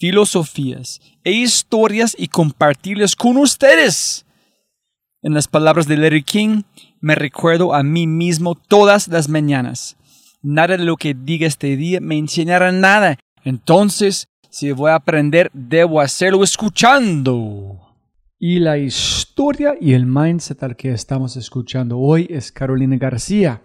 filosofías e historias y compartirlas con ustedes. En las palabras de Larry King, me recuerdo a mí mismo todas las mañanas. Nada de lo que diga este día me enseñará nada. Entonces, si voy a aprender, debo hacerlo escuchando. Y la historia y el mindset al que estamos escuchando hoy es Carolina García.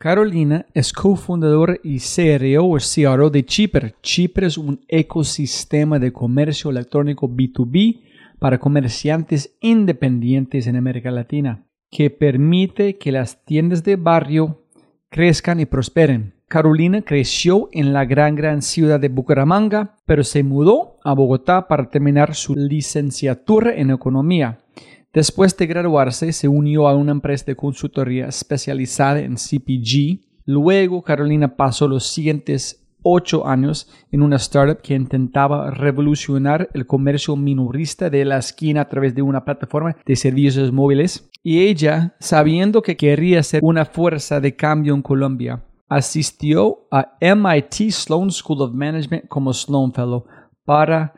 Carolina es cofundadora y CRO o CRO de Chipper. Chipper es un ecosistema de comercio electrónico B2B para comerciantes independientes en América Latina, que permite que las tiendas de barrio crezcan y prosperen. Carolina creció en la gran gran ciudad de Bucaramanga, pero se mudó a Bogotá para terminar su licenciatura en economía. Después de graduarse, se unió a una empresa de consultoría especializada en CPG. Luego, Carolina pasó los siguientes ocho años en una startup que intentaba revolucionar el comercio minorista de la esquina a través de una plataforma de servicios móviles. Y ella, sabiendo que quería ser una fuerza de cambio en Colombia, asistió a MIT Sloan School of Management como Sloan Fellow para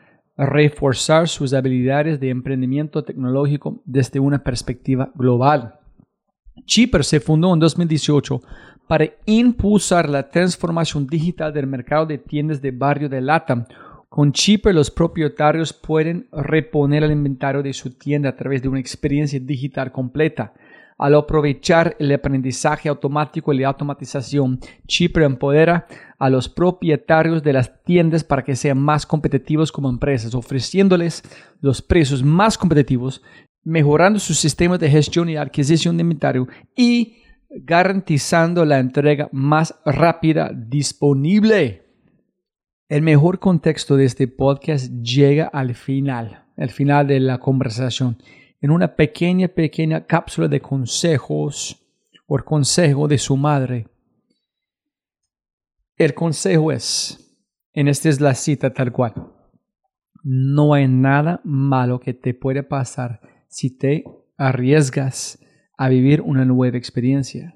reforzar sus habilidades de emprendimiento tecnológico desde una perspectiva global. Chipper se fundó en 2018 para impulsar la transformación digital del mercado de tiendas de barrio de LATAM. Con Chipper los propietarios pueden reponer el inventario de su tienda a través de una experiencia digital completa. Al aprovechar el aprendizaje automático y la automatización, Chipre empodera a los propietarios de las tiendas para que sean más competitivos como empresas, ofreciéndoles los precios más competitivos, mejorando sus sistemas de gestión y adquisición de inventario y garantizando la entrega más rápida disponible. El mejor contexto de este podcast llega al final, al final de la conversación en una pequeña, pequeña cápsula de consejos o consejo de su madre. El consejo es, en esta es la cita tal cual, no hay nada malo que te puede pasar si te arriesgas a vivir una nueva experiencia.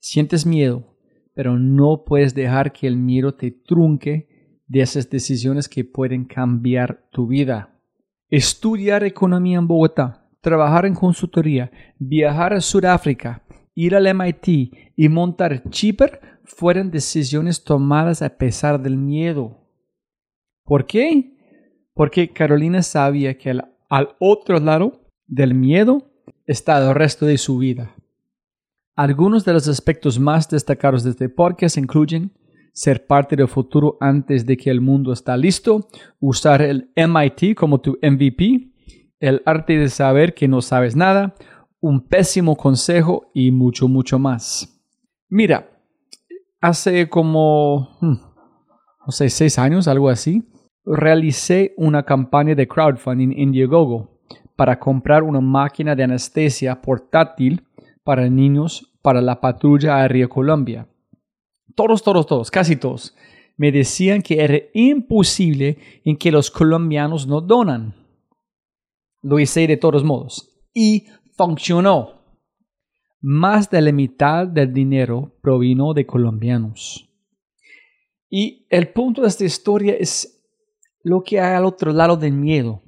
Sientes miedo, pero no puedes dejar que el miedo te trunque de esas decisiones que pueden cambiar tu vida. Estudiar economía en Bogotá trabajar en consultoría, viajar a Sudáfrica, ir al MIT y montar Chipper fueron decisiones tomadas a pesar del miedo. ¿Por qué? Porque Carolina sabía que al, al otro lado del miedo está el resto de su vida. Algunos de los aspectos más destacados de este podcast incluyen ser parte del futuro antes de que el mundo está listo, usar el MIT como tu MVP, el arte de saber que no sabes nada, un pésimo consejo y mucho, mucho más. Mira, hace como, hmm, no sé, seis años, algo así, realicé una campaña de crowdfunding en Indiegogo para comprar una máquina de anestesia portátil para niños para la patrulla aérea Colombia. Todos, todos, todos, casi todos, me decían que era imposible en que los colombianos no donan. Lo hice de todos modos. Y funcionó. Más de la mitad del dinero provino de colombianos. Y el punto de esta historia es lo que hay al otro lado del miedo.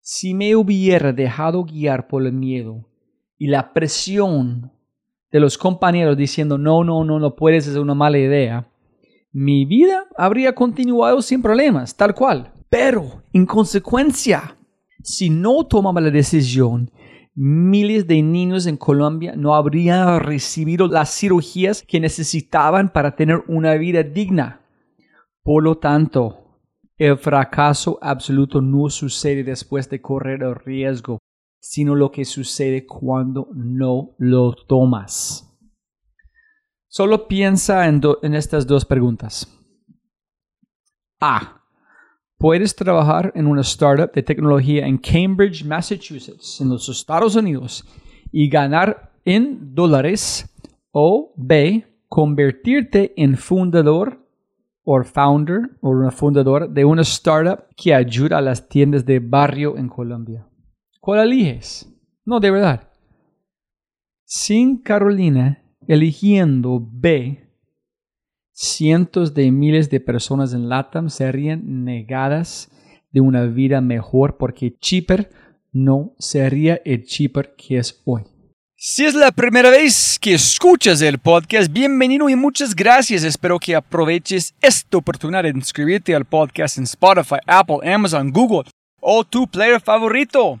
Si me hubiera dejado guiar por el miedo y la presión de los compañeros diciendo no, no, no, no puedes, es una mala idea, mi vida habría continuado sin problemas, tal cual. Pero, en consecuencia, si no tomaba la decisión, miles de niños en Colombia no habrían recibido las cirugías que necesitaban para tener una vida digna. Por lo tanto, el fracaso absoluto no sucede después de correr el riesgo, sino lo que sucede cuando no lo tomas. Solo piensa en, estas dos preguntas. A. Puedes trabajar en una startup de tecnología en Cambridge, Massachusetts, en los Estados Unidos, y ganar en dólares. O B. Convertirte en fundador o founder o una fundadora de una startup que ayuda a las tiendas de barrio en Colombia. ¿Cuál eliges? No, de verdad. Sin Carolina eligiendo B, cientos de miles de personas en LATAM serían negadas de una vida mejor porque Chipper no sería el Chipper que es hoy. Si es la primera vez que escuchas el podcast, bienvenido y muchas gracias. Espero que aproveches esta oportunidad de inscribirte al podcast en Spotify, Apple, Amazon, Google o tu player favorito.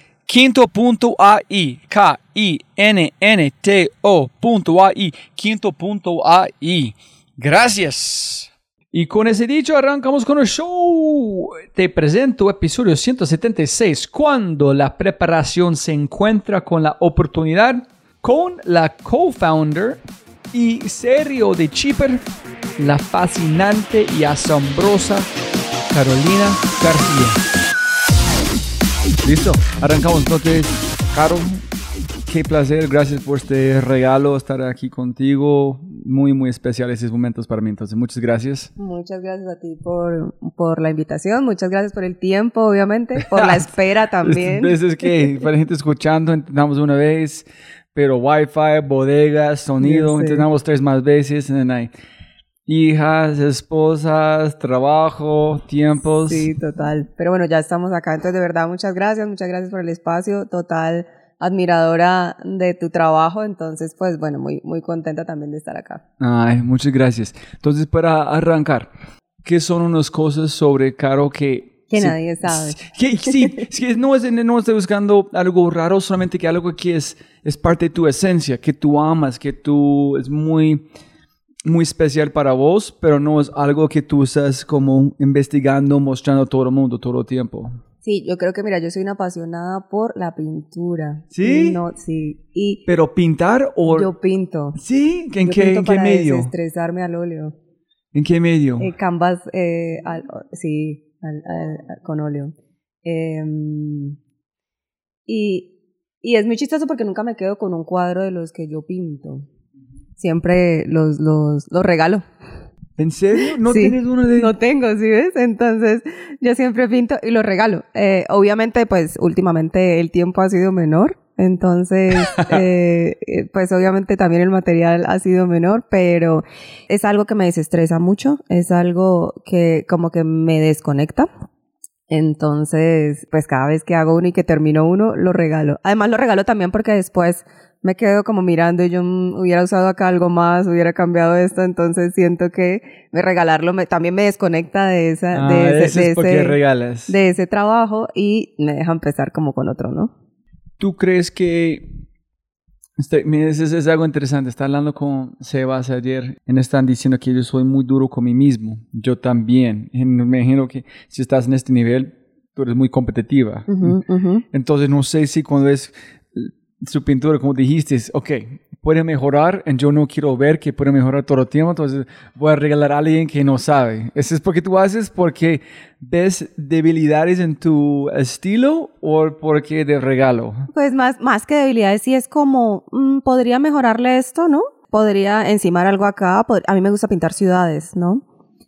Quinto.ai, K-I-N-N-T-O.ai, quinto.ai. Gracias. Y con ese dicho arrancamos con el show. Te presento episodio 176, cuando la preparación se encuentra con la oportunidad, con la co-founder y serio de Chipper, la fascinante y asombrosa Carolina García. Listo, arrancamos entonces. Caro, qué placer, gracias por este regalo, estar aquí contigo. Muy, muy especial esos momentos para mí, entonces muchas gracias. Muchas gracias a ti por, por la invitación, muchas gracias por el tiempo, obviamente, por la espera también. Veces que para gente escuchando, intentamos una vez, pero wifi, bodegas, sonido, Sí, sí. intentamos tres más veces, and then hay hijas, esposas, trabajo, tiempos. Sí, total. Pero bueno, ya estamos acá, entonces de verdad muchas gracias, muchas gracias por el espacio, total admiradora de tu trabajo, entonces pues bueno, muy, muy contenta también de estar acá. Ay, muchas gracias. Entonces, para arrancar, ¿qué son unas cosas sobre Caro que... Que sí, nadie sabe. sí, es que no, es, no estoy buscando algo raro, solamente que algo que es, es parte de tu esencia, que tú amas, que tú es muy, muy especial para vos, pero no es algo que tú estás como investigando, mostrando a todo el mundo todo el tiempo. Sí, yo creo que mira, yo soy una apasionada por la pintura. ¿Sí? Y No, sí. Y Pero pintar o... yo pinto. ¿Sí? ¿En Yo qué, pinto en qué para medio? desestresarme al óleo. ¿En qué medio? Eh, canvas, eh, al- sí, al- al- al- con óleo. Em, y, y es muy chistoso porque nunca me quedo con un cuadro de los que yo pinto. Siempre los, los, los regalo. ¿En serio? ¿No Sí. tienes uno de...? No tengo, ¿sí ves? Entonces yo siempre pinto y los regalo. Eh, obviamente, pues últimamente el tiempo ha sido menor. Entonces, eh, eh, pues obviamente también el material ha sido menor, pero es algo que me desestresa mucho, es algo que como que me desconecta. Entonces, pues cada vez que hago uno y que termino uno, lo regalo. Además lo regalo también porque después me quedo como mirando y yo mm, hubiera usado acá algo más, hubiera cambiado esto, entonces siento que me regalarlo me- también me desconecta de esa, Ah, de, ese, de, ese, regalas. de ese trabajo y me deja empezar como con otro, ¿no? ¿Tú crees que... Eso es, es algo interesante. Estaba hablando con Sebas ayer me están diciendo que yo soy muy duro con mí mismo. Yo también. Me imagino que si estás en este nivel, tú eres muy competitiva. Ujú, ujú. Entonces no sé si cuando es su pintura, como dijiste, ok, puede mejorar, y yo no quiero ver que puede mejorar todo el tiempo, entonces voy a regalar a alguien que no sabe. ¿Eso es porque tú haces porque ves debilidades en tu estilo o porque de regalo? Pues más, más que debilidades, sí es como, mm, podría mejorarle esto, ¿no? Podría encimar algo acá. a mí me gusta pintar ciudades, ¿no?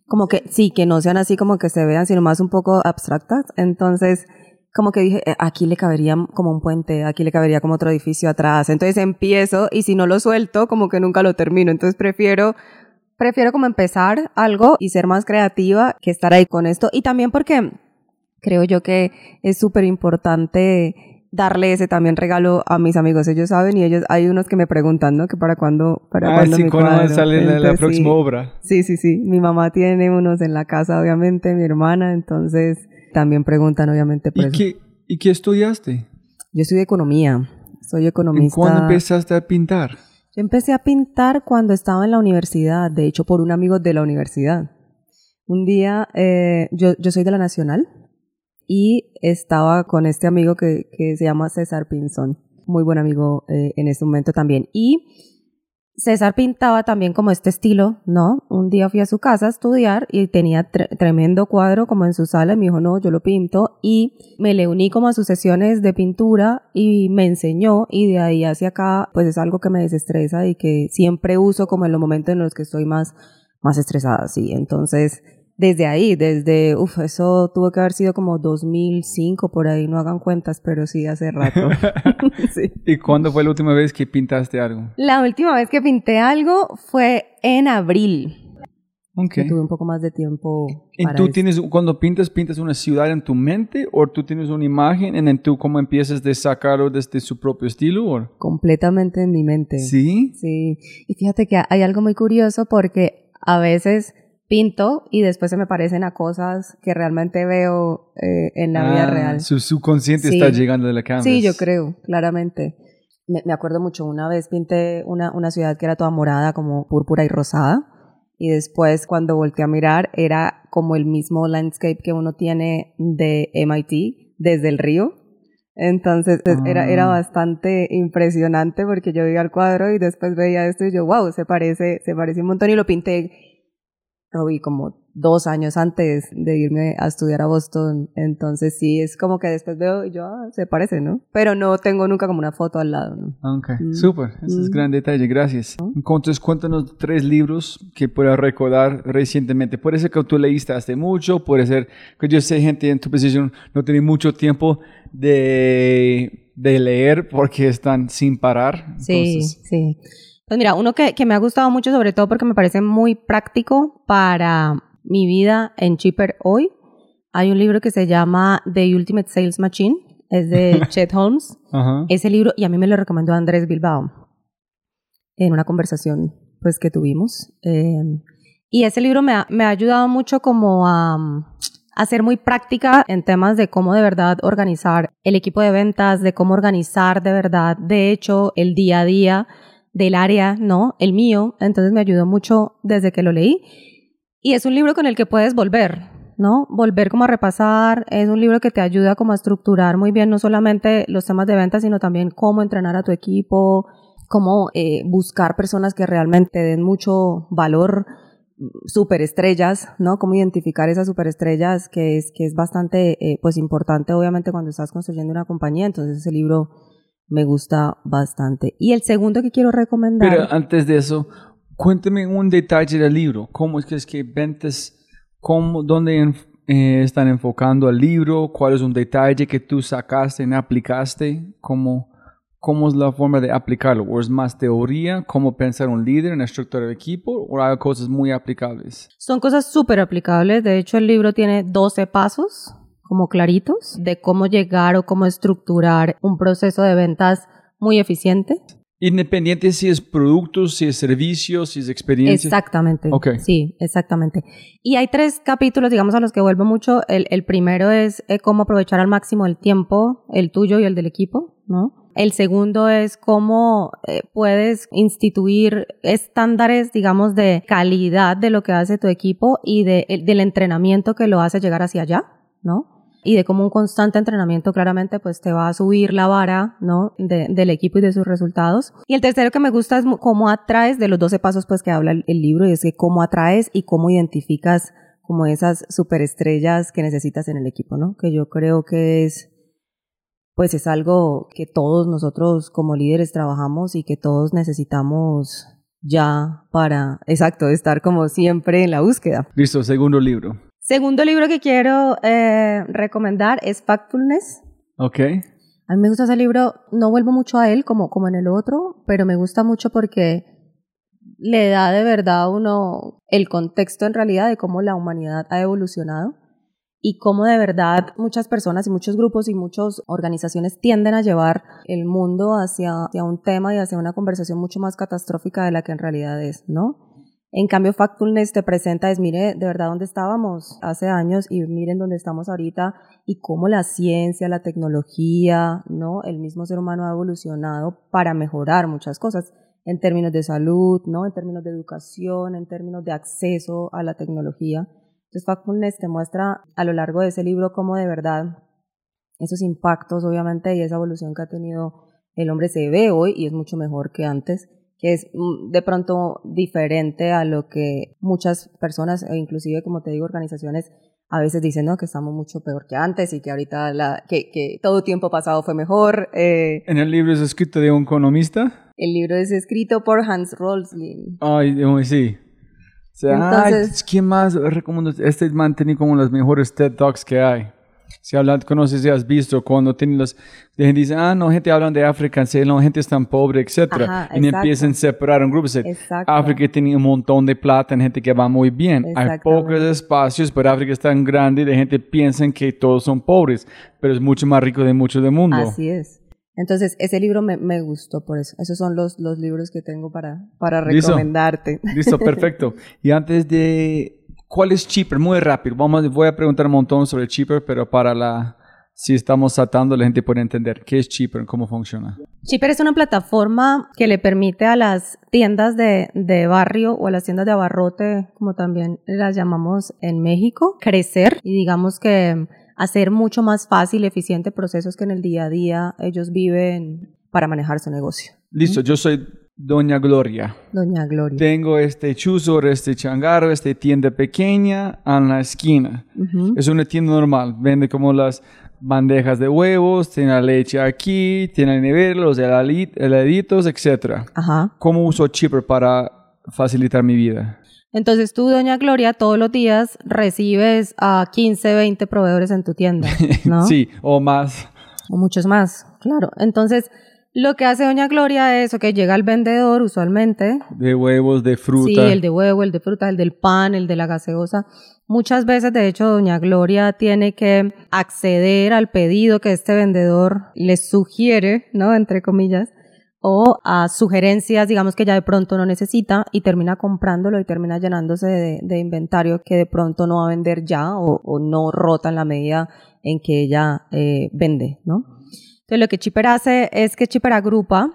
Como que sí, que no sean así como que se vean, sino más un poco abstractas. Entonces, como que dije, eh, aquí le cabería como un puente, aquí le cabería como otro edificio atrás. Entonces empiezo y si no lo suelto, como que nunca lo termino. Entonces prefiero, prefiero como empezar algo y ser más creativa que estar ahí con esto. Y también porque creo yo que es súper importante darle ese también regalo a mis amigos. Ellos saben y ellos, hay unos que me preguntan, ¿no? Que para cuándo, para Ah, cuándo sí, mi cuando cuadro. sale la, próxima sí. obra. Sí, sí, sí. Mi mamá tiene unos en la casa, obviamente, mi hermana, entonces también preguntan, obviamente, por ¿Y eso. qué, ¿Y qué estudiaste? Yo estudio economía, soy ¿En economista. cuándo empezaste a pintar? Yo empecé a pintar cuando estaba en la universidad, de hecho, por un amigo de la universidad. Un día, eh, yo, yo soy de la Nacional y estaba con este amigo que, que se llama César Pinzón, muy buen amigo eh, en ese momento también. Y César pintaba también como este estilo, ¿no? Un día fui a su casa a estudiar y tenía tre- tremendo cuadro como en su sala y me dijo, no, yo lo pinto y me le uní como a sus sesiones de pintura y me enseñó y de ahí hacia acá pues es algo que me desestresa y que siempre uso como en los momentos en los que estoy más, más estresada, sí. Entonces, desde ahí, desde, uff, eso tuvo que haber sido como 2005 por ahí, no hagan cuentas, pero sí hace rato. sí. ¿Y cuándo fue la última vez que pintaste algo? La última vez que pinté algo fue en abril. Ok. Que tuve un poco más de tiempo. ¿Y para tú eso. tienes, cuando pintas, pintas una ciudad en tu mente o tú tienes una imagen en, en tú cómo empiezas de sacarlo desde su propio estilo? o- completamente en mi mente. ¿Sí? Sí. Y fíjate que hay algo muy curioso porque a veces pinto y después se me parecen a cosas que realmente veo eh, en la vida Ah, real. Su subconsciente Sí. está llegando de la cámara. Sí, yo creo, claramente. Me, me acuerdo mucho, una vez pinté una, una ciudad que era toda morada, como púrpura y rosada, y después cuando volteé a mirar era como el mismo landscape que uno tiene de MIT desde el río. Entonces es- era, era Ah. bastante impresionante porque yo veía el cuadro y después veía esto y yo, wow, se parece, se parece un montón y lo pinté, Robbie, como dos años antes de irme a estudiar a Boston. Entonces sí, es como que después veo y yo, ah, se parece, ¿no? Pero no tengo nunca como una foto al lado, ¿no? Ok, Mm. súper. Ese es Mm. gran detalle, gracias. Entonces, cuéntanos tres libros que puedas recordar recientemente. Puede ser que tú leíste hace mucho, puede ser que yo sé gente en tu posición no tiene mucho tiempo de, de leer porque están sin parar. Sí, Entonces, sí. Pues mira, uno que, que me ha gustado mucho, sobre todo porque me parece muy práctico para mi vida en Cheaper hoy. Hay un libro que se llama The Ultimate Sales Machine, es de Chet Holmes. Ajá. Ese libro, y a mí me lo recomendó Andrés Bilbao en una conversación pues que tuvimos. Eh, y ese libro me ha, me ha ayudado mucho como a, a ser muy práctica en temas de cómo de verdad organizar el equipo de ventas, de cómo organizar de verdad, de hecho, el día a día del área, ¿no? El mío. Entonces me ayudó mucho desde que lo leí. Y es un libro con el que puedes volver, ¿no? Volver como a repasar. Es un libro que te ayuda como a estructurar muy bien no solamente los temas de ventas, sino también cómo entrenar a tu equipo, cómo eh, buscar personas que realmente den mucho valor, superestrellas, ¿no? Cómo identificar esas superestrellas, que es, que es bastante, eh, pues, importante, obviamente, cuando estás construyendo una compañía. Entonces, ese libro me gusta bastante. Y el segundo que quiero recomendar. Pero antes de eso, cuéntame un detalle del libro. ¿Cómo es que es que ventas, cómo, dónde enf- eh, están enfocando al libro? ¿Cuál es un detalle que tú sacaste y aplicaste? ¿Cómo, ¿Cómo es la forma de aplicarlo? ¿O es más teoría? ¿Cómo pensar un líder en la estructura del equipo? ¿O hay cosas muy aplicables? Son cosas súper aplicables. De hecho, el libro tiene 12 pasos como claritos de cómo llegar o cómo estructurar un proceso de ventas muy eficiente. Independiente si es productos, si es servicios, si es experiencia. Exactamente. Sí, exactamente. Y hay tres capítulos, digamos, a los que vuelvo mucho. El, el primero es eh, cómo aprovechar al máximo el tiempo, el tuyo y el del equipo, ¿no? El segundo es cómo eh, puedes instituir estándares, digamos, de calidad de lo que hace tu equipo y de, el- del entrenamiento que lo hace llegar hacia allá, ¿no? Y de cómo un constante entrenamiento claramente pues te va a subir la vara, ¿no? De- del equipo y de sus resultados. Y el tercero que me gusta es cómo atraes de los 12 pasos pues que habla el, el libro y es que cómo atraes y cómo identificas como esas superestrellas que necesitas en el equipo, ¿no? Que yo creo que es pues es algo que todos nosotros como líderes trabajamos y que todos necesitamos ya para, exacto, estar como siempre en la búsqueda. Listo, segundo libro. Segundo libro que quiero eh, recomendar es Factfulness. Ok. A mí me gusta ese libro, no vuelvo mucho a él como, como en el otro, pero me gusta mucho porque le da de verdad a uno el contexto en realidad de cómo la humanidad ha evolucionado y cómo de verdad muchas personas y muchos grupos y muchas organizaciones tienden a llevar el mundo hacia, hacia un tema y hacia una conversación mucho más catastrófica de la que en realidad es, ¿no? En cambio, Factfulness te presenta es, mire, de verdad dónde estábamos hace años y miren dónde estamos ahorita y cómo la ciencia, la tecnología, ¿no? El mismo ser humano ha evolucionado para mejorar muchas cosas en términos de salud, ¿no? En términos de educación, en términos de acceso a la tecnología. Entonces, Factfulness te muestra a lo largo de ese libro cómo de verdad esos impactos, obviamente, y esa evolución que ha tenido el hombre se ve hoy y es mucho mejor que antes, que es mm, de pronto diferente a lo que muchas personas, e inclusive, como te digo, organizaciones, a veces dicen, no, que estamos mucho peor que antes y que ahorita, la, que, que todo tiempo pasado fue mejor. Eh, ¿En el libro es escrito de un economista? el libro es escrito por Hans Roslin. Ay, sí. O sea, Entonces- ay, ¿quién más recomiendo? Este man tiene como los mejores TED Talks que hay. Si hablas, conoces, si has visto cuando tienen los, gente dice, ah, no, gente hablan de África, no, gente es tan pobre, etcétera, y empiezan a separar un grupo. África tiene un montón de plata, en gente que va muy bien. Hay pocos espacios, pero África es tan grande y la gente piensa que todos son pobres, pero es mucho más rico de mucho del mundo. Así es. Entonces, ese libro me, me gustó por eso. Esos son los, los libros que tengo para, para Listo. recomendarte. Listo, perfecto. Y antes de, ¿cuál es Cheaper? Muy rápido. Vamos, voy a preguntar un montón sobre Cheaper, pero para la, si estamos saltando, la gente puede entender qué es Cheaper, cómo funciona. Shipper es una plataforma que le permite a las tiendas de, de barrio o a las tiendas de abarrote, como también las llamamos en México, crecer y digamos que hacer mucho más fácil y eficiente procesos que en el día a día ellos viven para manejar su negocio. Listo, yo soy Doña Gloria. Doña Gloria. Tengo este chuzor, este changarro, esta tienda pequeña en la esquina. Es una tienda normal. Vende como las bandejas de huevos, tiene la leche aquí, tiene la nevera, los heladitos, etc. Ajá. ¿Cómo uso Cheaper para facilitar mi vida? Entonces tú, doña Gloria, todos los días recibes a 15, 20 proveedores en tu tienda, ¿no? Sí, o más. O muchos más, claro. Entonces, lo que hace doña Gloria es, ok, llega el vendedor usualmente, De huevos, de fruta. sí, el de huevo, el de fruta, el del pan, el de la gaseosa. Muchas veces, de hecho, doña Gloria tiene que acceder al pedido que este vendedor le sugiere, ¿no? Entre comillas, o a sugerencias, digamos que ya de pronto no necesita y termina comprándolo y termina llenándose de, de inventario que de pronto no va a vender ya o, o no rota en la medida en que ella eh, vende, ¿no? Entonces lo que Chipper hace es que Chipper agrupa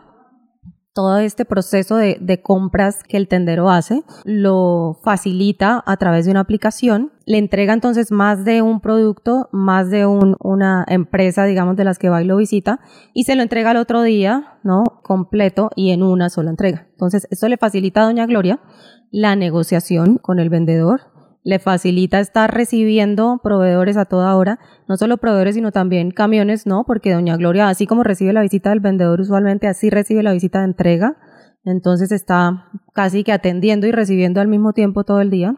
todo este proceso de, compras que el tendero hace, lo facilita a través de una aplicación, le entrega entonces más de un producto, más de un- una empresa, digamos, de las que va y lo visita, y se lo entrega al otro día, ¿no? Completo y en una sola entrega. Entonces, esto le facilita a Doña Gloria la negociación con el vendedor, le facilita estar recibiendo proveedores a toda hora, no solo proveedores, sino también camiones, ¿no? Porque Doña Gloria, así como recibe la visita del vendedor usualmente, así recibe la visita de entrega, entonces está casi que atendiendo y recibiendo al mismo tiempo todo el día.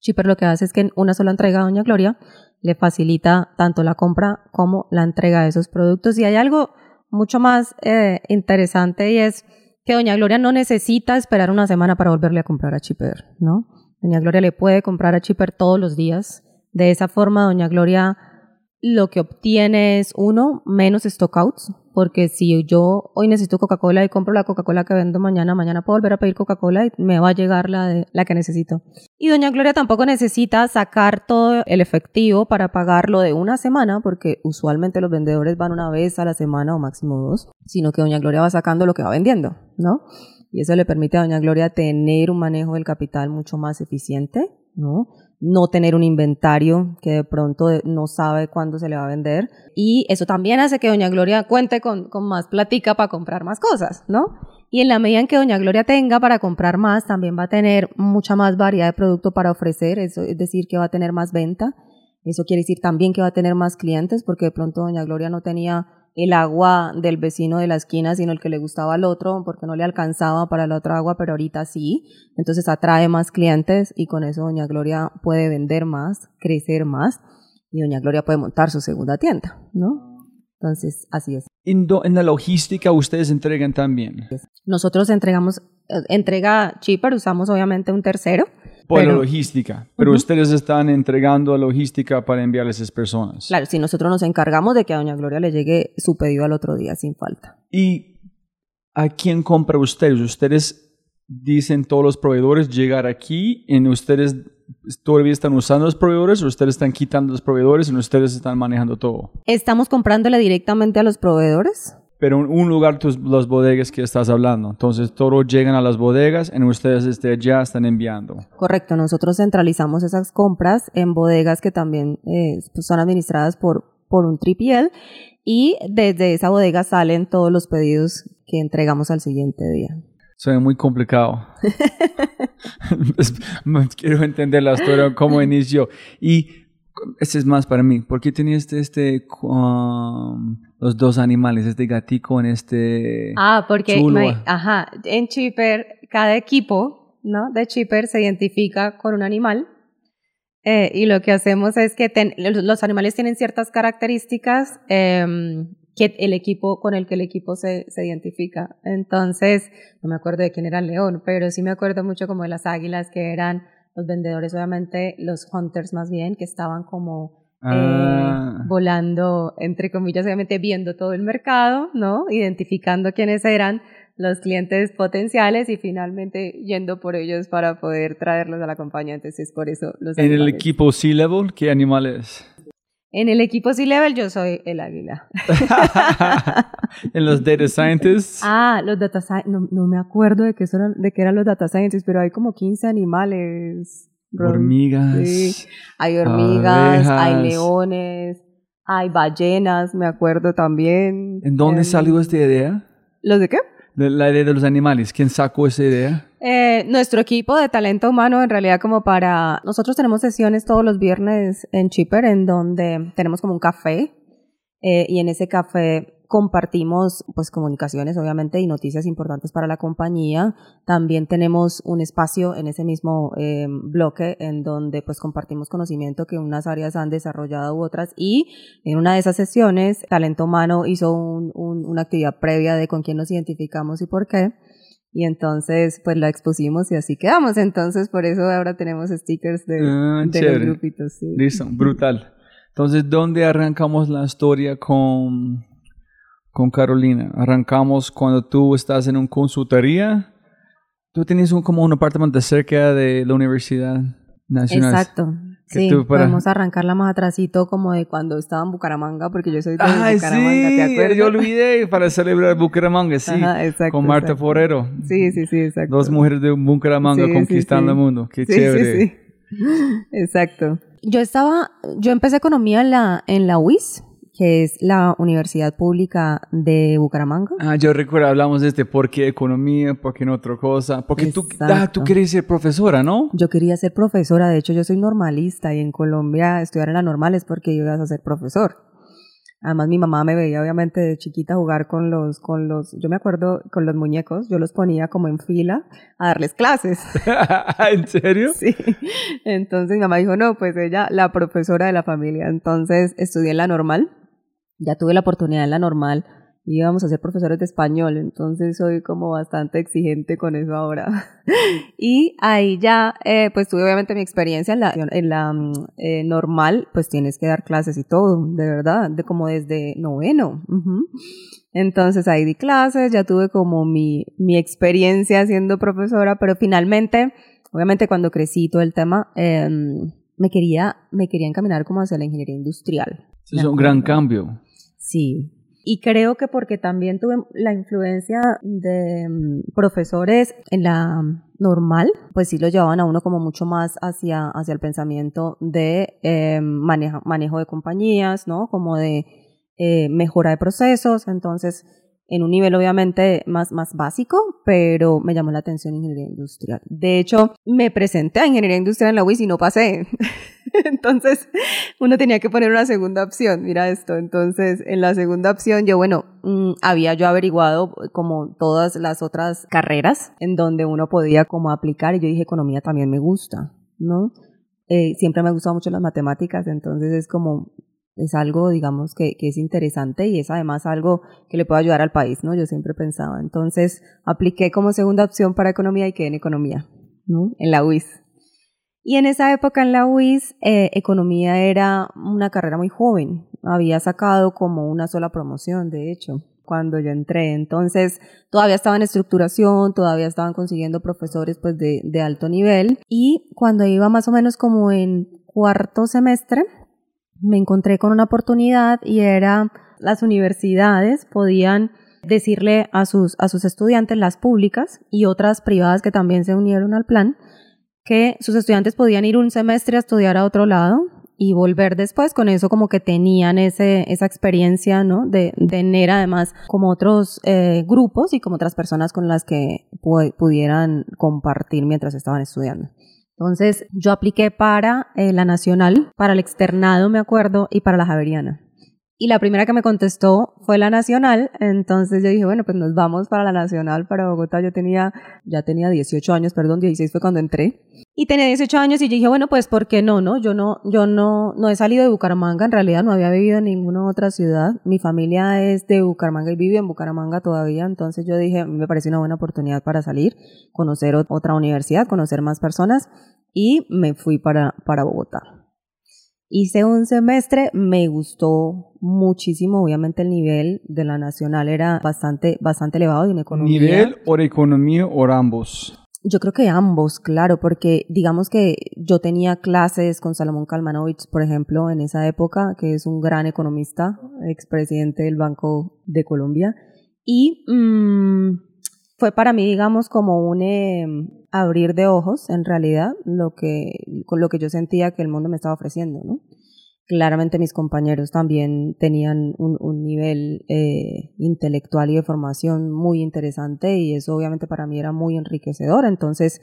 Chipper lo que hace es que en una sola entrega a Doña Gloria le facilita tanto la compra como la entrega de esos productos. Y hay algo mucho más eh, interesante y es que Doña Gloria no necesita esperar una semana para volverle a comprar a Chipper, ¿no? Doña Gloria le puede comprar a Chipper todos los días. De esa forma, Doña Gloria lo que obtiene es, uno, menos stockouts, porque si yo hoy necesito Coca-Cola y compro la Coca-Cola que vendo mañana, mañana puedo volver a pedir Coca-Cola y me va a llegar la, la que necesito. Y Doña Gloria tampoco necesita sacar todo el efectivo para pagarlo de una semana, porque usualmente los vendedores van una vez a la semana o máximo dos, sino que Doña Gloria va sacando lo que va vendiendo, ¿no? Y eso le permite a Doña Gloria tener un manejo del capital mucho más eficiente, ¿no? no tener un inventario que de pronto no sabe cuándo se le va a vender. Y eso también hace que Doña Gloria cuente con, con más platica para comprar más cosas, ¿no? Y en la medida en que Doña Gloria tenga para comprar más, también va a tener mucha más variedad de producto para ofrecer, eso es decir, que va a tener más venta. Eso quiere decir también que va a tener más clientes, porque de pronto Doña Gloria no tenía el agua del vecino de la esquina, sino el que le gustaba al otro, porque no le alcanzaba para la otra agua, pero ahorita sí. Entonces atrae más clientes y con eso Doña Gloria puede vender más, crecer más y Doña Gloria puede montar su segunda tienda, ¿no? Entonces, así es. En, do- en la logística ustedes entregan también. Nosotros entregamos, eh, entrega Chipper, usamos obviamente un tercero. Por la pero- logística. Pero ustedes están entregando logística para enviar a esas personas. Claro, si nosotros nos encargamos de que a Doña Gloria le llegue su pedido al otro día sin falta. ¿Y a quién compra ustedes? ¿Ustedes dicen todos los proveedores llegar aquí? ¿En ustedes todavía están usando los proveedores o ustedes están quitando los proveedores y ustedes están manejando todo? Estamos comprándole directamente a los proveedores. Pero en un lugar, tus, las bodegas que estás hablando. Entonces, todos llegan a las bodegas y ustedes desde allá están enviando. Correcto, nosotros centralizamos esas compras en bodegas que también eh, pues, son administradas por, por un tripiel y desde esa bodega salen todos los pedidos que entregamos al siguiente día. Suena muy complicado. Quiero entender la historia, cómo inició. Y ese es más para mí. ¿Por qué tenías este, este um, los dos animales, este gatico en este... Ah, porque me- ajá, en Chipper cada equipo, ¿no? De Chipper se identifica con un animal eh, y lo que hacemos es que ten- los animales tienen ciertas características em, que el equipo con el que el equipo se, se identifica. Entonces, no me acuerdo de quién era el león, pero sí me acuerdo mucho como de las águilas que eran los vendedores, obviamente los hunters más bien, que estaban como eh, Ah. volando, entre comillas, obviamente viendo todo el mercado, ¿no? Identificando quiénes eran los clientes potenciales y finalmente yendo por ellos para poder traerlos a la compañía. Entonces, por eso los En el animales. equipo Sea Level, ¿qué animal es? En el equipo C-Level yo soy el águila. en los Data Scientists. ah, los data scientists, no, no me acuerdo de qué, son, de qué eran los data scientists, pero hay como 15 animales. Ron. hormigas. Sí. Hay hormigas, hay leones, hay ballenas, me acuerdo también. ¿En dónde Em, salió esta idea? ¿Los de qué? La idea de los animales. ¿Quién sacó esa idea? Eh, nuestro equipo de talento humano, en realidad, como para. Nosotros tenemos sesiones todos los viernes en Chipper, en donde tenemos como un café, eh, y en ese café compartimos pues comunicaciones obviamente y noticias importantes para la compañía también tenemos un espacio en ese mismo eh, bloque en donde pues compartimos conocimiento que unas áreas han desarrollado u otras y en una de esas sesiones talento humano hizo un- un- una actividad previa de con quién nos identificamos y por qué y entonces, pues la expusimos y así quedamos. Entonces, por eso ahora tenemos stickers de, Ah, de los grupitos. Sí. Listo, brutal. Entonces, ¿dónde arrancamos la historia con, con Carolina? Arrancamos cuando tú estás en una consultoría. Tú tenías un, como un apartamento cerca de la Universidad Nacional. Exacto. Sí, tú para- podemos arrancarla más atrásito como de cuando estaba en Bucaramanga, porque yo soy de Ay, Bucaramanga, ¿te acuerdas? yo olvidé para celebrar Bucaramanga, sí. Ajá, exacto, con Marta exacto. Forero. Sí, sí, sí, exacto. Dos mujeres de Bucaramanga Sí, conquistando sí. el mundo. Qué chévere. sí, sí. Exacto. Yo estaba, yo empecé economía en la, en la UIS, que es la Universidad Pública de Bucaramanga. Ah, yo recuerdo, hablamos de este, ¿por qué economía? ¿Por qué no otra cosa? Porque tú, ah, tú querías ser profesora, ¿no? Yo quería ser profesora, de hecho yo soy normalista y en Colombia estudiar en la normal es porque ibas a ser profesor. Además mi mamá me veía obviamente de chiquita jugar con los, con los, yo me acuerdo con los muñecos, yo los ponía como en fila a darles clases. ¿En serio? Sí. Entonces mi mamá dijo, no, pues ella, la profesora de la familia. Entonces estudié en la normal, ya tuve la oportunidad en la normal, y íbamos a ser profesores de español, entonces soy como bastante exigente con eso ahora. y ahí ya, eh, pues tuve obviamente mi experiencia en la, en la mm, eh, normal, pues tienes que dar clases y todo, de verdad, de como desde noveno. ujú. Entonces ahí di clases, ya tuve como mi, mi experiencia siendo profesora, pero finalmente, obviamente cuando crecí todo el tema, eh, me quería, me quería encaminar como hacia la ingeniería industrial. Eso es un gran cambio. Sí. Y creo que porque también tuve la influencia de mm, profesores en la normal, pues sí lo llevaban a uno como mucho más hacia, hacia el pensamiento de eh, manejo, manejo de compañías, ¿no? Como de eh, mejora de procesos. Entonces, en un nivel obviamente más, más básico, pero me llamó la atención ingeniería industrial. De hecho, me presenté a ingeniería industrial en la UIS y no pasé. Entonces, uno tenía que poner una segunda opción, mira esto. Entonces, en la segunda opción, yo, bueno, mm, había yo averiguado como todas las otras carreras en donde uno podía como aplicar y yo dije, economía también me gusta, ¿no? Eh, siempre me han gustado mucho las matemáticas, entonces es como es algo, digamos, que, que, es interesante y es además algo que le puede ayudar al país, ¿no? Yo siempre pensaba. Entonces, apliqué como segunda opción para economía y quedé en economía, ¿no? En la UIS. Y en esa época en la UIS, eh, economía era una carrera muy joven. Había sacado como una sola promoción, de hecho, cuando yo entré. Entonces, todavía estaba en estructuración, todavía estaban consiguiendo profesores, pues, de, de alto nivel. Y cuando iba más o menos como en cuarto semestre, me encontré con una oportunidad y era las universidades podían decirle a sus, a sus estudiantes, las públicas y otras privadas que también se unieron al plan, que sus estudiantes podían ir un semestre a estudiar a otro lado y volver después con eso como que tenían ese, esa experiencia, ¿no? De, de tener además como otros eh, grupos y como otras personas con las que pudieran compartir mientras estaban estudiando. Entonces yo apliqué para eh, la nacional, para el externado, me acuerdo, y para la javeriana. Y la primera que me contestó fue la nacional, entonces yo dije, bueno, pues nos vamos para la nacional, para Bogotá. Yo tenía, ya tenía 18 años, perdón, 16 fue cuando entré. Y tenía 18 años y yo dije, bueno, pues ¿por qué no, no? Yo no, yo no, no he salido de Bucaramanga, en realidad no había vivido en ninguna otra ciudad. Mi familia es de Bucaramanga y vive en Bucaramanga todavía, entonces yo dije, me pareció una buena oportunidad para salir, conocer otra universidad, conocer más personas y me fui para, para Bogotá. Hice un semestre, me gustó muchísimo, obviamente el nivel de la nacional era bastante, bastante elevado en economía. ¿Nivel o economía o ambos? Yo creo que ambos, claro, porque digamos que yo tenía clases con Salomón Kalmanovich, por ejemplo, en esa época, que es un gran economista, expresidente del Banco de Colombia, y mmm, fue para mí, digamos, como un eh, abrir de ojos, en realidad, lo que, con lo que yo sentía que el mundo me estaba ofreciendo, ¿no? Claramente mis compañeros también tenían un, un nivel eh, intelectual y de formación muy interesante y eso obviamente para mí era muy enriquecedor. Entonces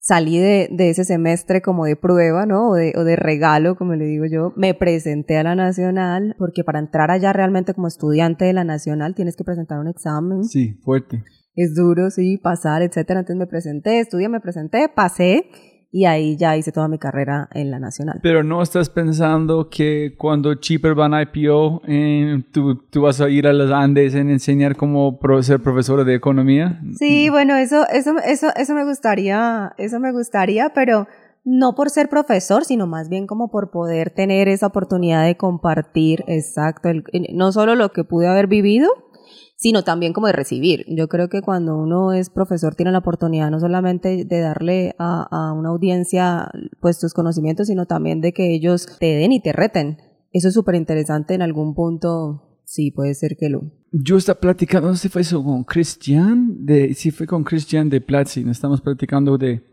salí de, de ese semestre como de prueba, ¿no? O de, o de regalo, como le digo yo. Me presenté a la Nacional porque para entrar allá realmente como estudiante de la Nacional tienes que presentar un examen. Sí, fuerte es duro, sí, pasar, etcétera. Entonces me presenté, estudié, me presenté, pasé y ahí ya hice toda mi carrera en la nacional. Pero no estás pensando que cuando Cheaper van a IPO, eh, tú, tú, vas a ir a los Andes en enseñar cómo ser profesora de economía. Sí, bueno, eso, eso, eso, eso me gustaría, eso me gustaría, pero no por ser profesor, sino más bien como por poder tener esa oportunidad de compartir, exacto, no solo lo que pude haber vivido, sino también como de recibir. Yo creo que cuando uno es profesor tiene la oportunidad no solamente de darle a, una audiencia pues tus conocimientos, sino también de que ellos te den y te reten. Eso es súper interesante en algún punto. Sí, puede ser que lo. Yo estaba platicando, no sé si fue eso con Christian, de, si fue con Christian de Platzi, estamos platicando de,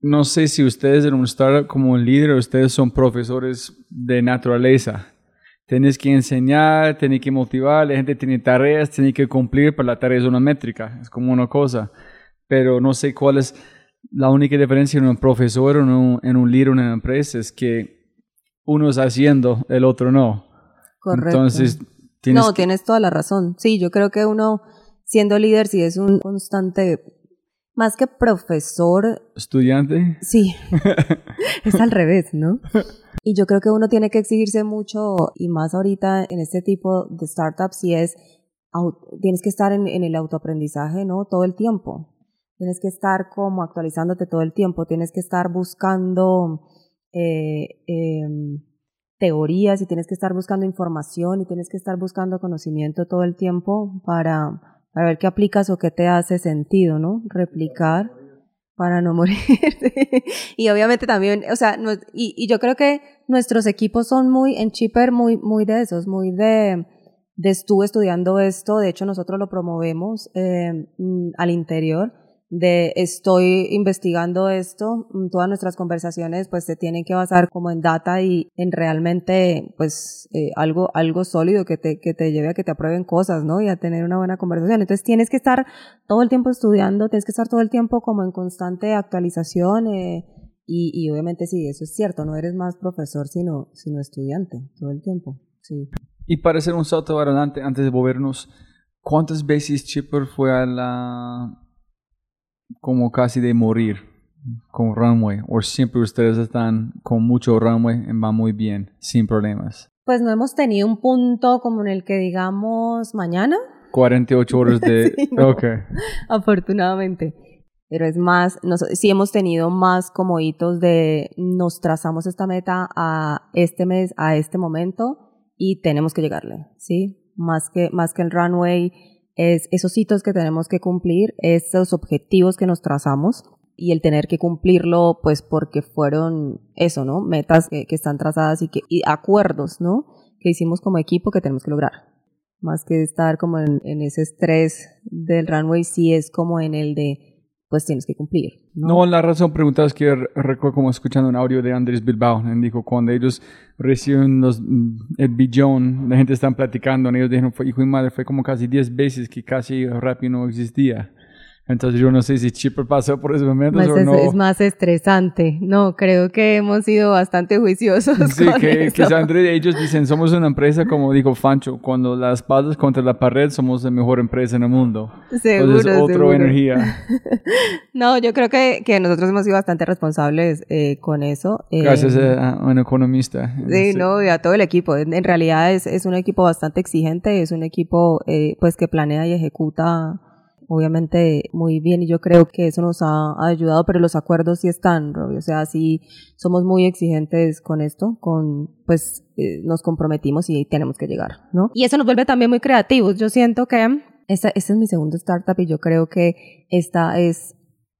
no sé si ustedes en un startup como líder, ustedes son profesores de naturaleza. Tienes que enseñar, tienes que motivar, la gente tiene tareas, tiene que cumplir, pero la tarea es una métrica, es como una cosa. Pero no sé cuál es la única diferencia en un profesor o en un, en un líder en una empresa, es que uno está haciendo, el otro no. Correcto. Entonces, tienes No, tienes toda la razón. Sí, yo creo que uno, siendo líder, sí es un constante más que profesor. ¿Estudiante? Sí. es al revés, ¿no? Y yo creo que uno tiene que exigirse mucho, y más ahorita en este tipo de startups, si es, tienes que estar en, el autoaprendizaje, ¿no? Todo el tiempo. Tienes que estar como actualizándote todo el tiempo, tienes que estar buscando eh, em, teorías y tienes que estar buscando información y tienes que estar buscando conocimiento todo el tiempo para, para ver qué aplicas o qué te hace sentido, ¿no? Replicar para no morir. y obviamente también, o sea, y, y yo creo que nuestros equipos son muy, en Chipper, muy, muy de esos, muy de, de estuve estudiando esto, de hecho nosotros lo promovemos eh, mm, al interior, de estoy investigando esto, mm, todas nuestras conversaciones pues se tienen que basar como en data y en realmente pues eh, algo, algo sólido que te, que te lleve a que te aprueben cosas, ¿no? Y a tener una buena conversación. Entonces tienes que estar todo el tiempo estudiando, tienes que estar todo el tiempo como en constante actualización eh, y, y obviamente sí, eso es cierto, no eres más profesor sino, sino estudiante todo el tiempo, sí. Y para hacer un salto adelante, antes de volvernos, ¿cuántas veces Chipper fue a la... como casi de morir con runway? ¿O siempre ustedes están con mucho runway y va muy bien, sin problemas? Pues no hemos tenido un punto como en el que digamos mañana, 48 horas de... Sí, no. Ok. afortunadamente. Pero es más, nos, sí hemos tenido más como hitos de nos trazamos esta meta a este mes, a este momento y tenemos que llegarle, ¿sí? Más que, más que el runway, es esos hitos que tenemos que cumplir, esos objetivos que nos trazamos y el tener que cumplirlo, pues porque fueron eso, ¿no? Metas que, están trazadas y, que, y acuerdos, ¿no? Que hicimos como equipo que tenemos que lograr más que estar como en, en ese estrés del runway, sí es como en el de, pues tienes que cumplir. No, la razón preguntada es que re- recuerdo como escuchando un audio de Andrés Bilbao, él dijo cuando ellos reciben los, mm, el billón, la gente está platicando, ellos dijeron, fue, hijo y madre, fue como casi 10 veces que casi Rappi no existía. Entonces yo no sé si Chipper pasó por esos momentos o es, no. es más estresante. No, creo que hemos sido bastante juiciosos. Sí, con que, eso. que Andrés, ellos dicen, somos una empresa, como dijo Fancho, cuando las patas contra la pared somos la mejor empresa en el mundo. Seguro, Entonces, otra seguro. energía. No, yo creo que, que nosotros hemos sido bastante responsables eh, con eso. eh, Gracias a, a un economista. Sí, no, y a todo el equipo. En, en realidad es, es un equipo bastante exigente, es un equipo eh, pues que planea y ejecuta obviamente muy bien y yo creo que eso nos ha ayudado, pero los acuerdos sí están, Robbie. o sea, sí somos muy exigentes con esto, con pues eh, nos comprometimos y tenemos que llegar, ¿no? Y eso nos vuelve también muy creativos. Yo siento que esta, es mi segundo startup y yo creo que esta es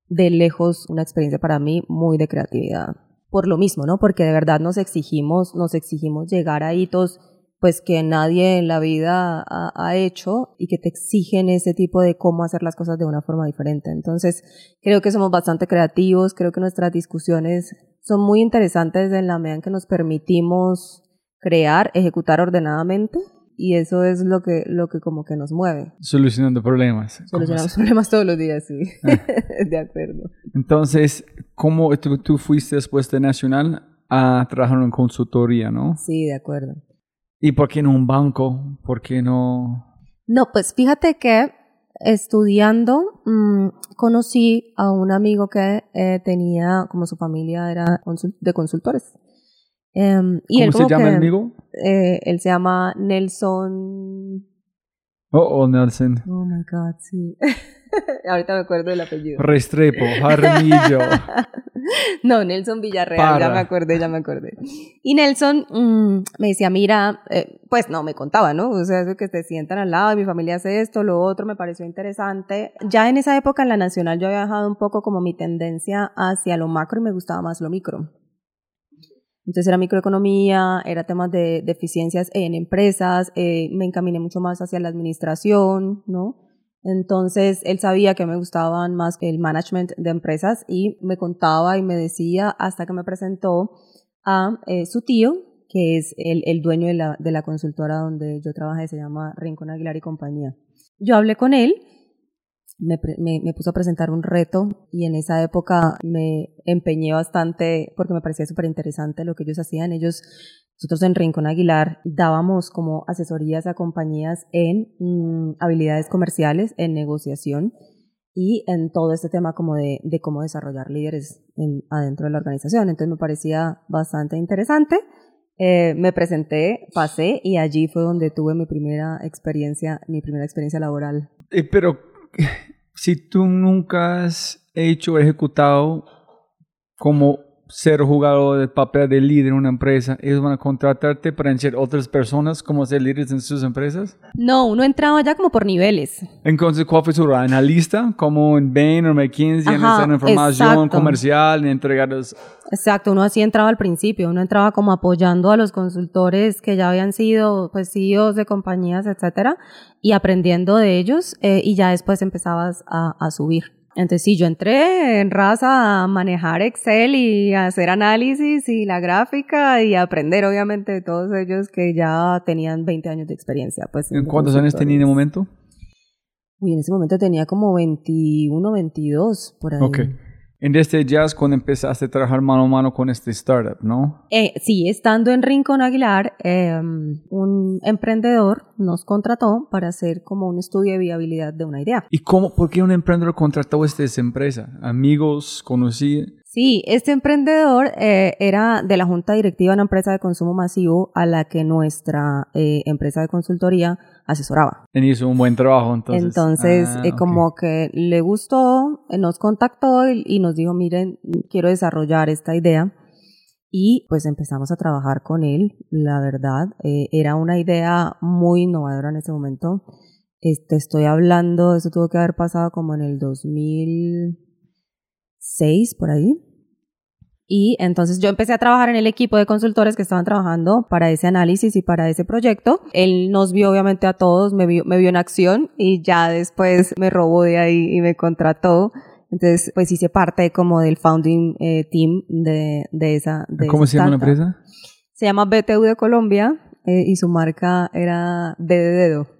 de lejos una experiencia para mí muy de creatividad. Por lo mismo, ¿no? Porque de verdad nos exigimos, nos exigimos llegar a hitos pues que nadie en la vida ha, ha hecho y que te exigen ese tipo de cómo hacer las cosas de una forma diferente. Entonces, creo que somos bastante creativos, creo que nuestras discusiones son muy interesantes en la medida en que nos permitimos crear, ejecutar ordenadamente y eso es lo que, lo que como que nos mueve. Solucionando problemas. Solucionamos problemas todos los días, sí. de acuerdo. Entonces, ¿cómo tú, tú fuiste después de Nacional a trabajar en consultoría, no? Sí, de acuerdo. ¿Y por qué no un banco? ¿Por qué no...? No, pues fíjate que estudiando mmm, conocí a un amigo que eh, tenía, como su familia era consul de consultores. Um, y ¿Cómo él se llama que, el amigo? Eh, él se llama Nelson... Oh, oh, Nelson. Oh, my God, sí. Ahorita me acuerdo del apellido. Restrepo, Jaramillo. no, Nelson Villarreal, Para. ya me acordé, ya me acordé. Y Nelson mmm, me decía, mira, eh, pues no, me contaba, ¿no? O sea, eso que te sientan al lado, mi familia hace esto, lo otro, me pareció interesante. Ya en esa época en la Nacional yo había dejado un poco como mi tendencia hacia lo macro y me gustaba más lo micro. Entonces era microeconomía, era temas de, de eficiencias en empresas, eh, me encaminé mucho más hacia la administración, ¿no? Entonces él sabía que me gustaban más el management de empresas y me contaba y me decía hasta que me presentó a eh, su tío, que es el, el dueño de la, de la consultora donde yo trabajé, se llama Rincón Aguilar y compañía. Yo hablé con él, me, me, me puso a presentar un reto y en esa época me empeñé bastante porque me parecía súper interesante lo que ellos hacían. Ellos nosotros en Rincón Aguilar dábamos como asesorías a compañías en mmm, habilidades comerciales, en negociación y en todo este tema como de, cómo desarrollar líderes en, adentro de la organización. Entonces me parecía bastante interesante. Eh, me presenté, pasé y allí fue donde tuve mi primera experiencia, mi primera experiencia laboral. Eh, pero si tú nunca has hecho, ejecutado como ser jugador de papel de líder en una empresa, ellos van a contratarte para enseñar otras personas cómo ser líderes en sus empresas. No, uno entraba ya como por niveles. Entonces, ¿cuál fue su rol? ¿Analista? Como en Bain o McKinsey, en hacer información exacto. comercial y entregarlos. Exacto, uno así entraba al principio, uno entraba como apoyando a los consultores que ya habían sido pues CEOs de compañías, etcétera, y aprendiendo de ellos eh, y ya después empezabas a, a subir. Entonces sí, yo entré en raza a manejar Excel y a hacer análisis y la gráfica y a aprender obviamente de todos ellos que ya tenían 20 años de experiencia. Pues, ¿En cuántos años tenía en el consultores. momento? Uy, en ese momento tenía como 21, 22 por ahí. Ok. En este jazz cuando empezaste a trabajar mano a mano con este startup, ¿no? Eh, sí, estando en Rincón Aguilar, eh, un emprendedor nos contrató para hacer como un estudio de viabilidad de una idea. ¿Y cómo, por qué un emprendedor contrató esta empresa? ¿Amigos? ¿Conocía? Sí, este emprendedor eh, era de la junta directiva de una empresa de consumo masivo a la que nuestra eh, empresa de consultoría asesoraba. Él hizo un buen trabajo, entonces. Entonces, Ah, eh, como que le gustó, eh, nos contactó y, y nos dijo, miren, quiero desarrollar esta idea. Y pues empezamos a trabajar con él, la verdad. eh, era una idea muy innovadora en ese momento. Este, estoy hablando, eso tuvo que haber pasado como en el 2006, por ahí. Y entonces yo empecé a trabajar en el equipo de consultores que estaban trabajando para ese análisis y para ese proyecto. Él nos vio obviamente a todos, me vio, me vio en acción y ya después me robó de ahí y me contrató. Entonces, pues hice parte como del founding eh, team de, de esa. De ¿Cómo esa se llama la empresa? Se llama BTU de Colombia eh, y su marca era D de dedo.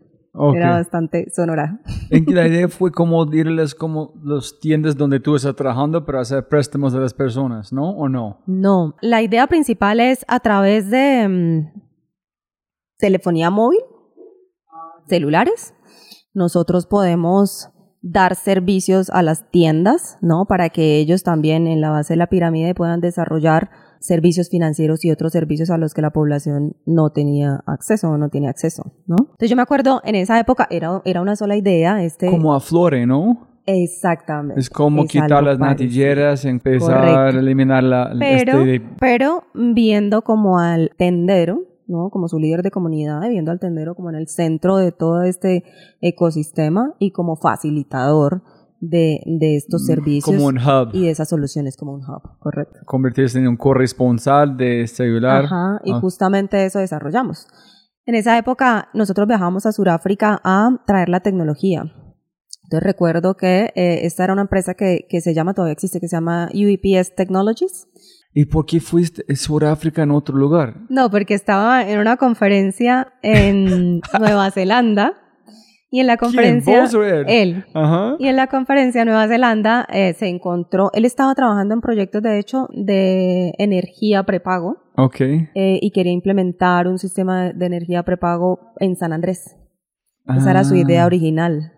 Era bastante sonora. La idea fue como dirles como los tiendas donde tú estás trabajando para hacer préstamos de las personas, ¿no? ¿O no? No, la idea principal es a través de mm, telefonía móvil, celulares, nosotros podemos dar servicios a las tiendas, ¿no? Para que ellos también en la base de la pirámide puedan desarrollar servicios financieros y otros servicios a los que la población no tenía acceso o no tiene acceso, ¿no? Entonces yo me acuerdo en esa época era, era una sola idea, este... Como a Flore, ¿no? Exactamente. Es como Es quitar las parecido. natilleras, empezar Correcto. a eliminar la... Pero, este- pero viendo como al tendero, ¿no? Como su líder de comunidad, viendo al tendero como en el centro de todo este ecosistema y como facilitador de, de estos servicios Mm, como un hub. y de esas soluciones como un hub, correcto. Convertirse en un corresponsal de celular. Ajá, y Ah. justamente eso desarrollamos. En esa época nosotros viajamos a Sudáfrica a traer la tecnología. Entonces recuerdo que eh, esta era una empresa que, que se llama, todavía existe, que se llama UEPS Technologies. ¿Y por qué fuiste a Sudáfrica en otro lugar? No, porque estaba en una conferencia en Nueva Zelanda y en la conferencia ¿Vos o él? Ajá. Y en la conferencia en Nueva Zelanda eh, se encontró, él estaba trabajando en proyectos de hecho de energía prepago Ok. eh, y quería implementar un sistema de, energía prepago en San Andrés. Esa era su Ah. idea original.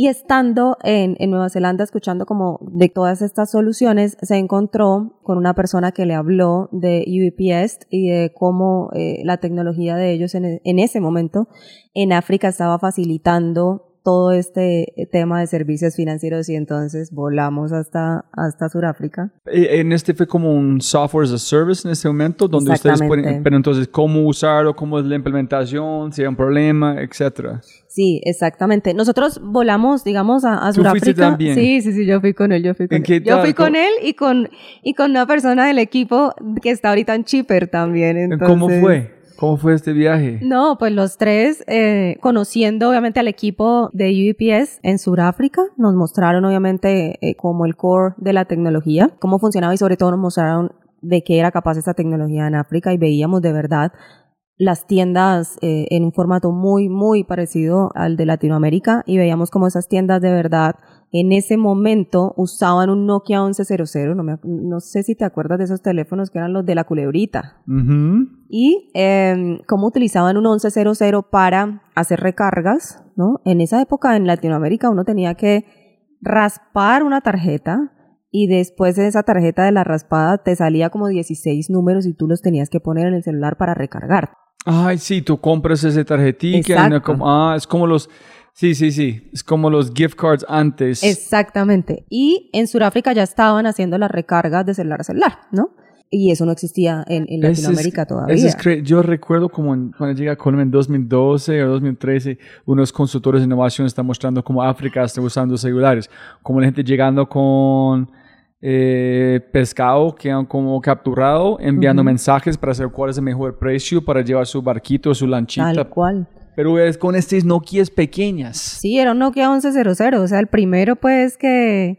Y estando en, en Nueva Zelanda escuchando como de todas estas soluciones, se encontró con una persona que le habló de UEPS y de cómo eh, la tecnología de ellos en, e- en ese momento en África estaba facilitando todo este tema de servicios financieros y entonces volamos hasta, hasta Sudáfrica. Eh, En este fue como un software as a service en este momento, donde ustedes pueden, pero entonces cómo usarlo, cómo es la implementación, si hay un problema, etcétera. Sí, exactamente. Nosotros volamos, digamos, a, a ¿Tú fuiste Sudáfrica. también? Sí, sí, sí, yo fui con él, yo fui con ¿En él. qué Yo tal? fui con ¿Cómo- él y con, y con una persona del equipo que está ahorita en Chipper también. Entonces, ¿Cómo fue? ¿Cómo fue este viaje? No, pues los tres, eh, conociendo obviamente al equipo de UEPS en Sudáfrica, nos mostraron obviamente eh, como el core de la tecnología, cómo funcionaba y sobre todo nos mostraron de qué era capaz esta tecnología en África y veíamos de verdad las tiendas eh, en un formato muy, muy parecido al de Latinoamérica y veíamos como esas tiendas de verdad en ese momento usaban un Nokia 1100, no, me, no sé si te acuerdas de esos teléfonos que eran los de la culebrita y eh, cómo utilizaban un 1100 para hacer recargas, ¿no? En esa época en Latinoamérica uno tenía que raspar una tarjeta y después de esa tarjeta de la raspada te salía como 16 números y tú los tenías que poner en el celular para recargar. Ay, sí, tú compras ese tarjetita. Ah, es como los Sí, sí, sí. Es como los gift cards antes. Exactamente. Y en Sudáfrica ya estaban haciendo las recargas de celular a celular, ¿no? Y eso no existía en, en Ese es- Latinoamérica todavía. es yo recuerdo como en- cuando llegué a Colombia en 2012 o 2013, unos consultores de innovación están mostrando cómo África está usando celulares, como la gente llegando con eh, pescado que han como capturado, enviando mensajes para saber cuál es el mejor precio para llevar su barquito, su lanchita. Tal cual. Pero es con estas Nokias pequeñas. Sí, era un Nokia 1100, o sea, el primero pues que,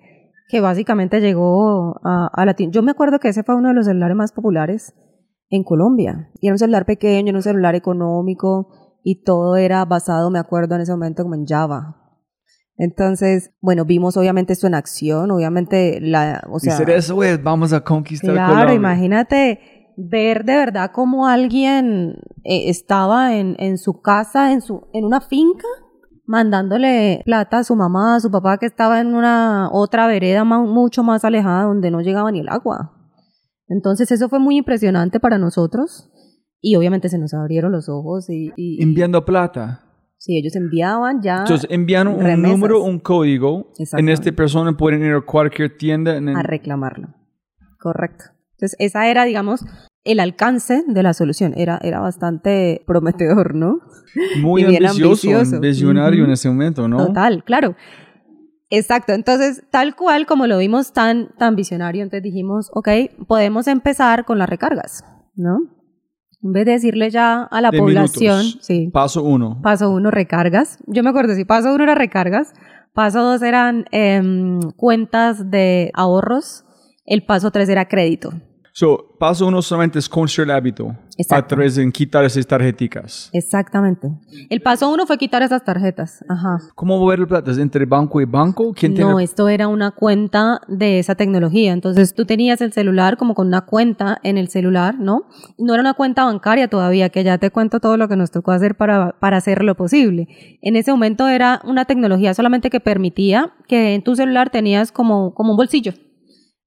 que básicamente llegó a, a Latino. Yo me acuerdo que ese fue uno de los celulares más populares en Colombia. Y era un celular pequeño, era un celular económico y todo era basado, me acuerdo en ese momento, como en Java. Entonces, bueno, vimos obviamente esto en acción, obviamente la, o sea, eso, güey, vamos a conquistar Claro, Colombia. imagínate ver de verdad cómo alguien eh, estaba en, en su casa, en, su, en una finca, mandándole plata a su mamá, a su papá que estaba en una otra vereda mucho más alejada donde no llegaba ni el agua. Entonces eso fue muy impresionante para nosotros y obviamente se nos abrieron los ojos y, y, Enviando plata. Sí, ellos enviaban ya Entonces envían un remesas. número, un código. En esta persona pueden ir a cualquier tienda. En a reclamarlo. Correcto. Entonces, esa era, digamos, el alcance de la solución. Era, era bastante prometedor, ¿no? muy ambicioso, ambicioso. visionario en ese momento, ¿no? Total, claro. Exacto. Entonces, tal cual como lo vimos tan, tan visionario, entonces dijimos, ok, podemos empezar con las recargas, ¿no? En vez de decirle ya a la De población, minutos. sí, Paso uno. paso uno, recargas. Yo me acuerdo, si paso uno era recargas, paso dos eran em, cuentas de ahorros, el paso tres era crédito. So, paso uno solamente es construir el hábito. A través de quitar esas tarjeticas. Exactamente. El paso uno fue quitar esas tarjetas. Ajá. ¿Cómo mover el plata? ¿Es entre banco y banco? ¿Quién No, tiene? esto era una cuenta de esa tecnología. Entonces tú tenías el celular como con una cuenta en el celular, ¿no? No era una cuenta bancaria todavía, que ya te cuento todo lo que nos tocó hacer para, para hacer lo posible. En ese momento era una tecnología solamente que permitía que en tu celular tenías como, como un bolsillo.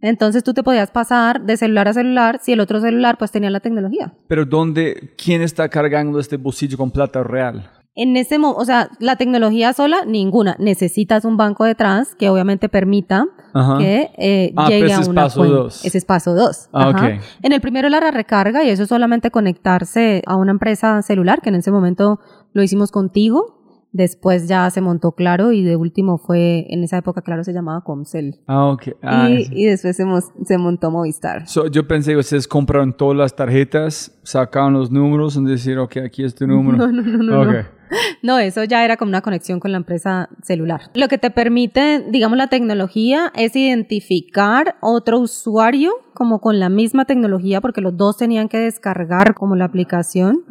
Entonces tú te podías pasar de celular a celular si el otro celular pues tenía la tecnología. Pero ¿dónde? ¿Quién está cargando este bolsillo con plata real? En ese mo- o sea, la tecnología sola, ninguna. Necesitas un banco detrás que obviamente permita Ajá. que eh, Ah, llegue pero ese a es paso cuenta. dos. Ese es paso dos. Ah, Ajá. ok. En el primero era la recarga y eso es solamente conectarse a una empresa celular, que en ese momento lo hicimos contigo. Después ya se montó Claro y de último fue, en esa época Claro se llamaba Comcel. Ah, ok. Ah, y, y después se, se montó Movistar. So, yo pensé que ustedes compraron todas las tarjetas, sacaron los números y decir, ok, aquí es tu número. No, no, no, no, no. No, eso ya era como una conexión con la empresa celular. Lo que te permite, digamos, la tecnología es identificar otro usuario como con la misma tecnología, porque los dos tenían que descargar como la aplicación.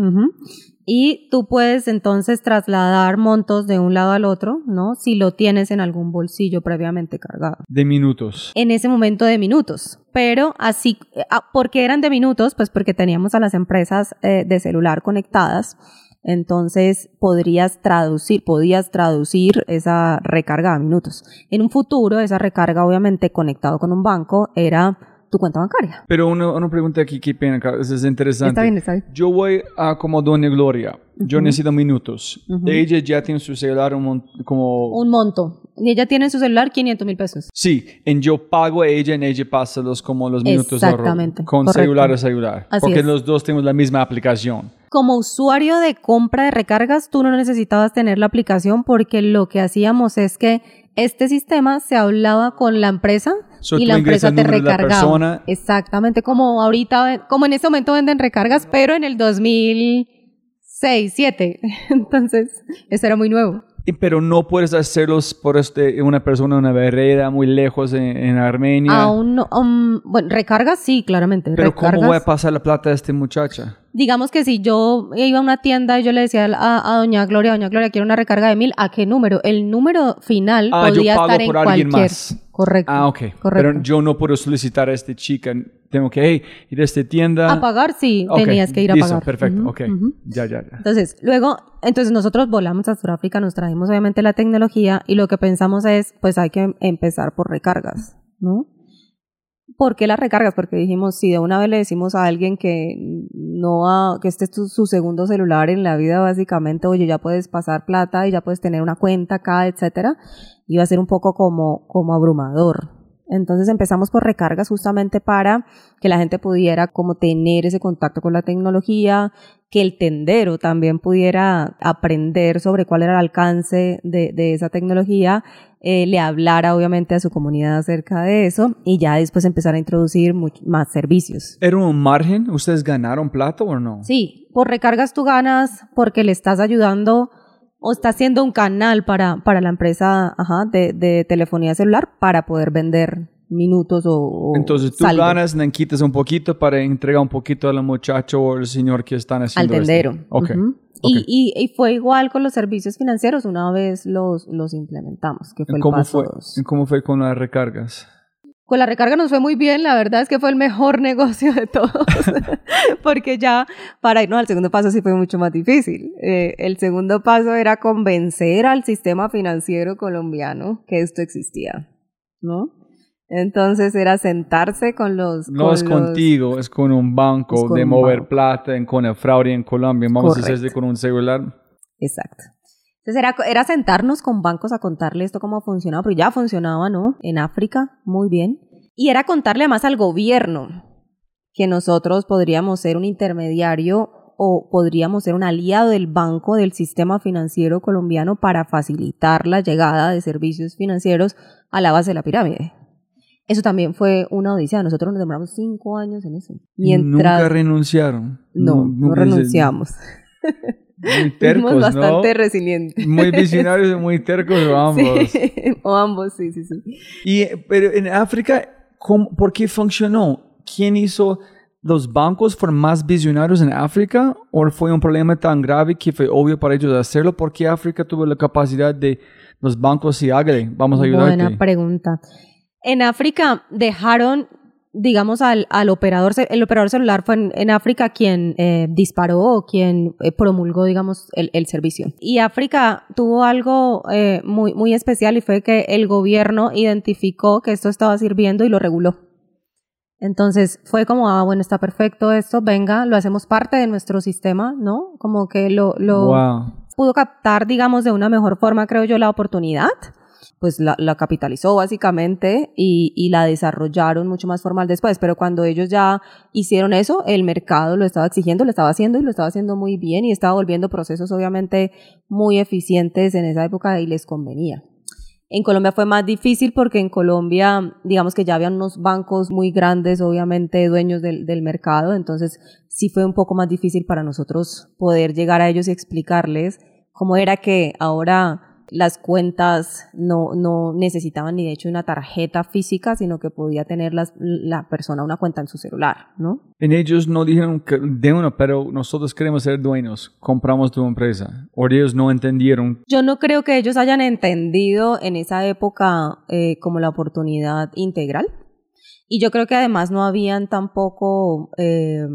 Y tú puedes entonces trasladar montos de un lado al otro, ¿no? Si lo tienes en algún bolsillo previamente cargado De minutos. en ese momento de minutos. Pero así, ah, ¿por qué eran de minutos? Pues porque teníamos a las empresas eh, de celular conectadas. Entonces podrías traducir, podías traducir esa recarga a minutos. En un futuro, esa recarga, obviamente conectado con un banco, era tu cuenta bancaria. Pero una, una pregunta aquí, qué pena, eso es interesante. Está bien, está bien. Yo voy a como Doña Gloria. Yo necesito minutos. Ujú. Ella ya tiene su celular un como... Un monto. Y ella tiene en su celular 500 mil pesos. Sí, en yo pago a ella y ella pasa los como los minutos Exactamente, con correcto. celular a celular. Así porque es. los dos tenemos la misma aplicación. Como usuario de compra de recargas, tú no necesitabas tener la aplicación porque lo que hacíamos es que este sistema se hablaba con la empresa So, y la empresa te recargaba. Exactamente, como ahorita, como en este momento venden recargas, pero en el 2006, 2007. Entonces, eso era muy nuevo. Pero no puedes hacerlos por este, una persona en una barrera muy lejos en, en Armenia. Aún no, um, bueno, recargas sí, claramente. Pero ¿cómo voy a pasar la plata a esta muchacha? Digamos que si yo iba a una tienda y yo le decía a, a doña Gloria, doña Gloria, quiero una recarga de mil, ¿a qué número? El número final Ah, yo podía pago estar en por alguien cualquier. más. Correcto. Ah, ok. Correcto. Pero yo no puedo solicitar a esta chica. Tengo que hey, ir a esta tienda. a pagar sí, tenías que ir a listo, pagar. perfecto, ok. Ya, ya, ya. Entonces, luego, entonces nosotros volamos a Sudáfrica, nos trajimos obviamente la tecnología y lo que pensamos es, pues hay que empezar por recargas, ¿no? ¿Por qué las recargas? Porque dijimos, si de una vez le decimos a alguien que no ha, que este es su segundo celular en la vida, básicamente, oye, ya puedes pasar plata y ya puedes tener una cuenta acá, etcétera, iba a ser un poco como, como abrumador. Entonces empezamos por recargas justamente para que la gente pudiera como tener ese contacto con la tecnología, que el tendero también pudiera aprender sobre cuál era el alcance de, de esa tecnología, eh, le hablara obviamente a su comunidad acerca de eso y ya después empezar a introducir más servicios. ¿Era un margen? ¿Ustedes ganaron plata o no? Sí, por recargas tú ganas porque le estás ayudando o estás siendo un canal para, para la empresa ajá, de, de telefonía celular para poder vender minutos o, o Entonces tú saldo ganas, quitas un poquito para entregar un poquito al muchacho o al señor que están al haciendo esto. tendero. Ok. Ujú. ok. Y, y, y fue igual con los servicios financieros una vez los, los implementamos, que fue el ¿Cómo paso fue, dos. ¿Cómo fue con las recargas? Con la recarga nos fue muy bien, la verdad es que fue el mejor negocio de todos, porque ya para irnos al segundo paso sí fue mucho más difícil. Eh, el segundo paso era convencer al sistema financiero colombiano que esto existía, ¿no? Entonces era sentarse con los... No con es los- contigo, es con un banco con de un mover banco. plata en, con el fraude en Colombia. Vamos a hacerse con un celular. Exacto. Entonces era, era sentarnos con bancos a contarle esto cómo funcionaba, porque ya funcionaba, ¿no? En África, muy bien. Y era contarle además al gobierno que nosotros podríamos ser un intermediario o podríamos ser un aliado del banco del sistema financiero colombiano para facilitar la llegada de servicios financieros a la base de la pirámide. Eso también fue una odisea. Nosotros nos demoramos cinco años en eso. Mientras... Nunca renunciaron. no, no renunciamos. Muy Fuimos tercos, bastante ¿no? resilientes. Muy visionarios y muy tercos o ambos. Sí, o ambos, sí, sí, sí. Y, pero en África, ¿cómo- ¿por qué funcionó? ¿Quién hizo? ¿Los bancos fueron más visionarios en África? ¿O fue un problema tan grave que fue obvio para ellos hacerlo? ¿Por qué África tuvo la capacidad de los bancos y hágale, vamos a ayudarte? Buena pregunta. En África dejaron, digamos, al, al operador, el operador celular fue en, en África quien eh, disparó o quien eh, promulgó, digamos, el, el servicio. Y África tuvo algo eh, muy, muy especial y fue que el gobierno identificó que esto estaba sirviendo y lo reguló. Entonces fue como, ah, bueno, está perfecto esto, venga, lo hacemos parte de nuestro sistema, ¿no? Como que lo, lo, Wow. pudo captar, digamos, de una mejor forma, creo yo, la oportunidad, pues la, capitalizó básicamente y, y la desarrollaron mucho más formal después. Pero cuando ellos ya hicieron eso, el mercado lo estaba exigiendo, lo estaba haciendo y lo estaba haciendo muy bien y estaba volviendo procesos obviamente muy eficientes en esa época y les convenía. En Colombia fue más difícil porque en Colombia, digamos que ya habían unos bancos muy grandes, obviamente dueños del, del mercado, entonces sí fue un poco más difícil para nosotros poder llegar a ellos y explicarles cómo era que ahora las cuentas no, no necesitaban ni de hecho una tarjeta física, sino que podía tener las- la persona una cuenta en su celular, ¿no? En ellos no dijeron que de uno, pero nosotros queremos ser dueños, compramos tu empresa. O ellos no entendieron. Yo no creo que ellos hayan entendido en esa época eh, como la oportunidad integral. Y yo creo que además no habían tampoco eh,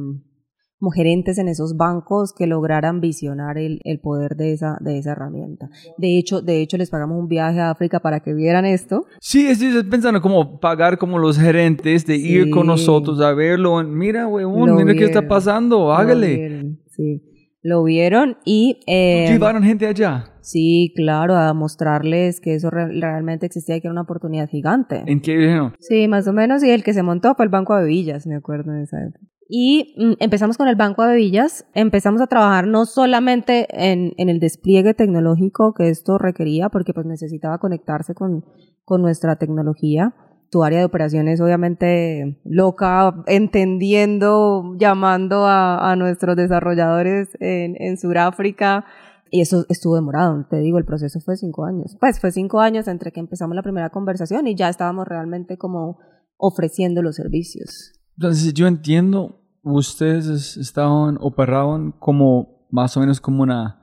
gerentes en esos bancos que lograran visionar el, el poder de esa, de esa herramienta. De hecho, de hecho, les pagamos un viaje a África para que vieran esto. Sí, estoy pensando como pagar como los gerentes de ir Sí. con nosotros a verlo. Mira, weón, Lo mira qué está vieron, pasando, Lo hágale. vieron, sí, lo vieron y... eh, Llevaron gente allá. sí, claro, a mostrarles que eso re- realmente existía y que era una oportunidad gigante. ¿En qué dijeron? Sí, más o menos, y el que se montó fue el Banco de Villas, me acuerdo de esa época. Y mm, empezamos con el Banco de Villas, empezamos a trabajar no solamente en, en el despliegue tecnológico que esto requería, porque pues necesitaba conectarse con, con nuestra tecnología. Tu área de operaciones obviamente loca, entendiendo, llamando a, a nuestros desarrolladores en, en Sudáfrica. Y eso estuvo demorado, te digo, el proceso fue cinco años. Pues fue cinco años entre que empezamos la primera conversación y ya estábamos realmente como ofreciendo los servicios. Entonces, yo entiendo, ustedes es- estaban, operaban como más o menos como una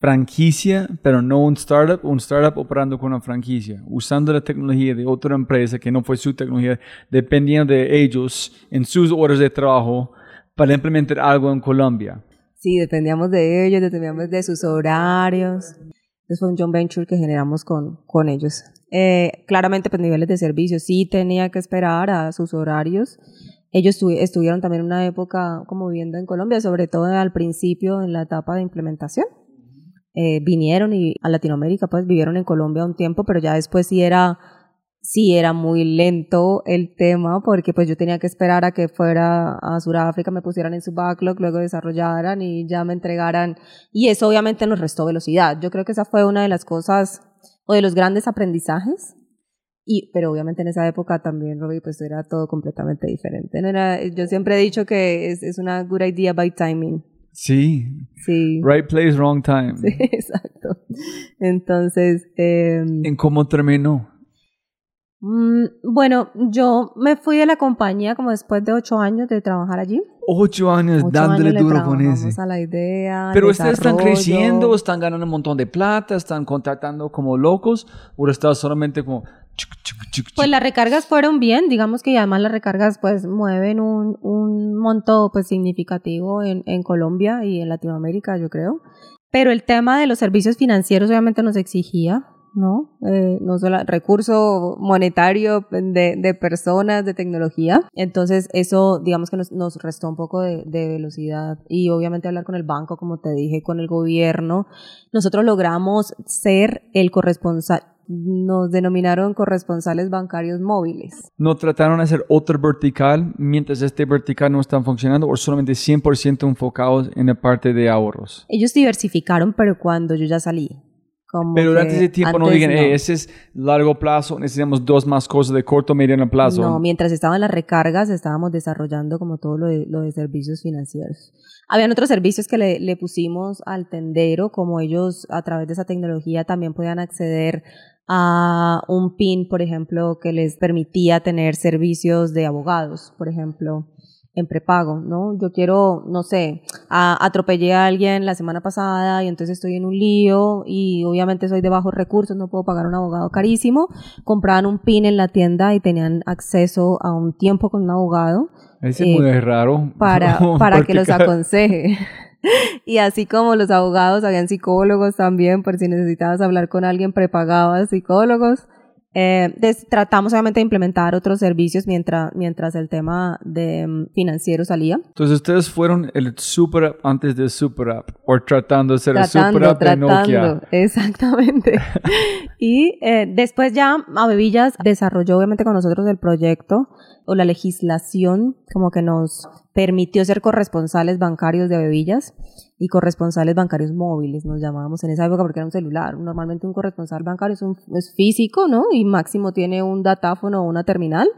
franquicia, pero no un startup, un startup operando con una franquicia, usando la tecnología de otra empresa que no fue su tecnología, dependiendo de ellos en sus horas de trabajo para implementar algo en Colombia. Sí, dependíamos de ellos, dependíamos de sus horarios. Entonces fue un joint venture que generamos con, con ellos. Eh, claramente, pues niveles de servicio, sí tenía que esperar a sus horarios. Ellos estu- estuvieron también una época como viviendo en Colombia, sobre todo al principio en la etapa de implementación. Eh, vinieron y a Latinoamérica, pues vivieron en Colombia un tiempo, pero ya después sí era, sí era muy lento el tema, porque pues yo tenía que esperar a que fuera a Sudáfrica, me pusieran en su backlog, luego desarrollaran y ya me entregaran. Y eso obviamente nos restó velocidad. Yo creo que esa fue una de las cosas o de los grandes aprendizajes. Y, pero obviamente en esa época también, Robbie, pues era todo completamente diferente. No era, yo siempre he dicho que es, es una good idea by timing. Sí. Sí. Right place, wrong time. Sí, exacto. Entonces, eh, ¿En cómo terminó? mm, bueno, yo me fui de la compañía como después de ocho años de trabajar allí. Ocho años Ocho dándole años duro con ese. a la idea. Pero ustedes están creciendo, están ganando un montón de plata, están contratando como locos, o estás solamente como... Pues las recargas fueron bien, digamos que además las recargas pues mueven un, un monto pues significativo en, en Colombia y en Latinoamérica, yo creo. Pero el tema de los servicios financieros obviamente nos exigía, ¿no? Eh, no solo recurso monetario de, de personas, de tecnología. Entonces eso digamos que nos, nos restó un poco de, de velocidad y obviamente hablar con el banco, como te dije, con el gobierno. Nosotros logramos ser el corresponsal, nos denominaron corresponsales bancarios móviles. ¿No trataron de hacer otro vertical mientras este vertical no está funcionando o solamente 100% enfocados en la parte de ahorros? Ellos diversificaron, pero cuando yo ya salí. Como Pero durante ese tiempo no digan, "Hey, ese es largo plazo, necesitamos dos más cosas de corto, mediano plazo. No, mientras estaban las recargas, estábamos desarrollando como todo lo de, lo de servicios financieros. Habían otros servicios que le, le pusimos al tendero, como ellos a través de esa tecnología también podían acceder a un PIN, por ejemplo, que les permitía tener servicios de abogados, por ejemplo, en prepago, ¿no? Yo quiero, no sé, a- atropellé a alguien la semana pasada y entonces estoy en un lío y obviamente soy de bajos recursos, no puedo pagar un abogado carísimo. Compraban un PIN en la tienda y tenían acceso a un tiempo con un abogado Ese eh, es muy raro. para, para que los aconseje. y así como los abogados, habían psicólogos también, por si necesitabas hablar con alguien, prepagabas psicólogos. Eh, des- tratamos obviamente de implementar otros servicios mientras, mientras el tema de mm, financiero salía. Entonces ustedes fueron el super app antes del super app o tratando de ser el super Tratando, app de Nokia. tratando, exactamente. y eh, después ya Abevillas desarrolló obviamente con nosotros el proyecto o la legislación como que nos permitió ser corresponsales bancarios de Abevillas y corresponsales bancarios móviles, nos llamábamos en esa época porque era un celular. Normalmente un corresponsal bancario es, un, es físico, ¿no? Y máximo tiene un datáfono o una terminal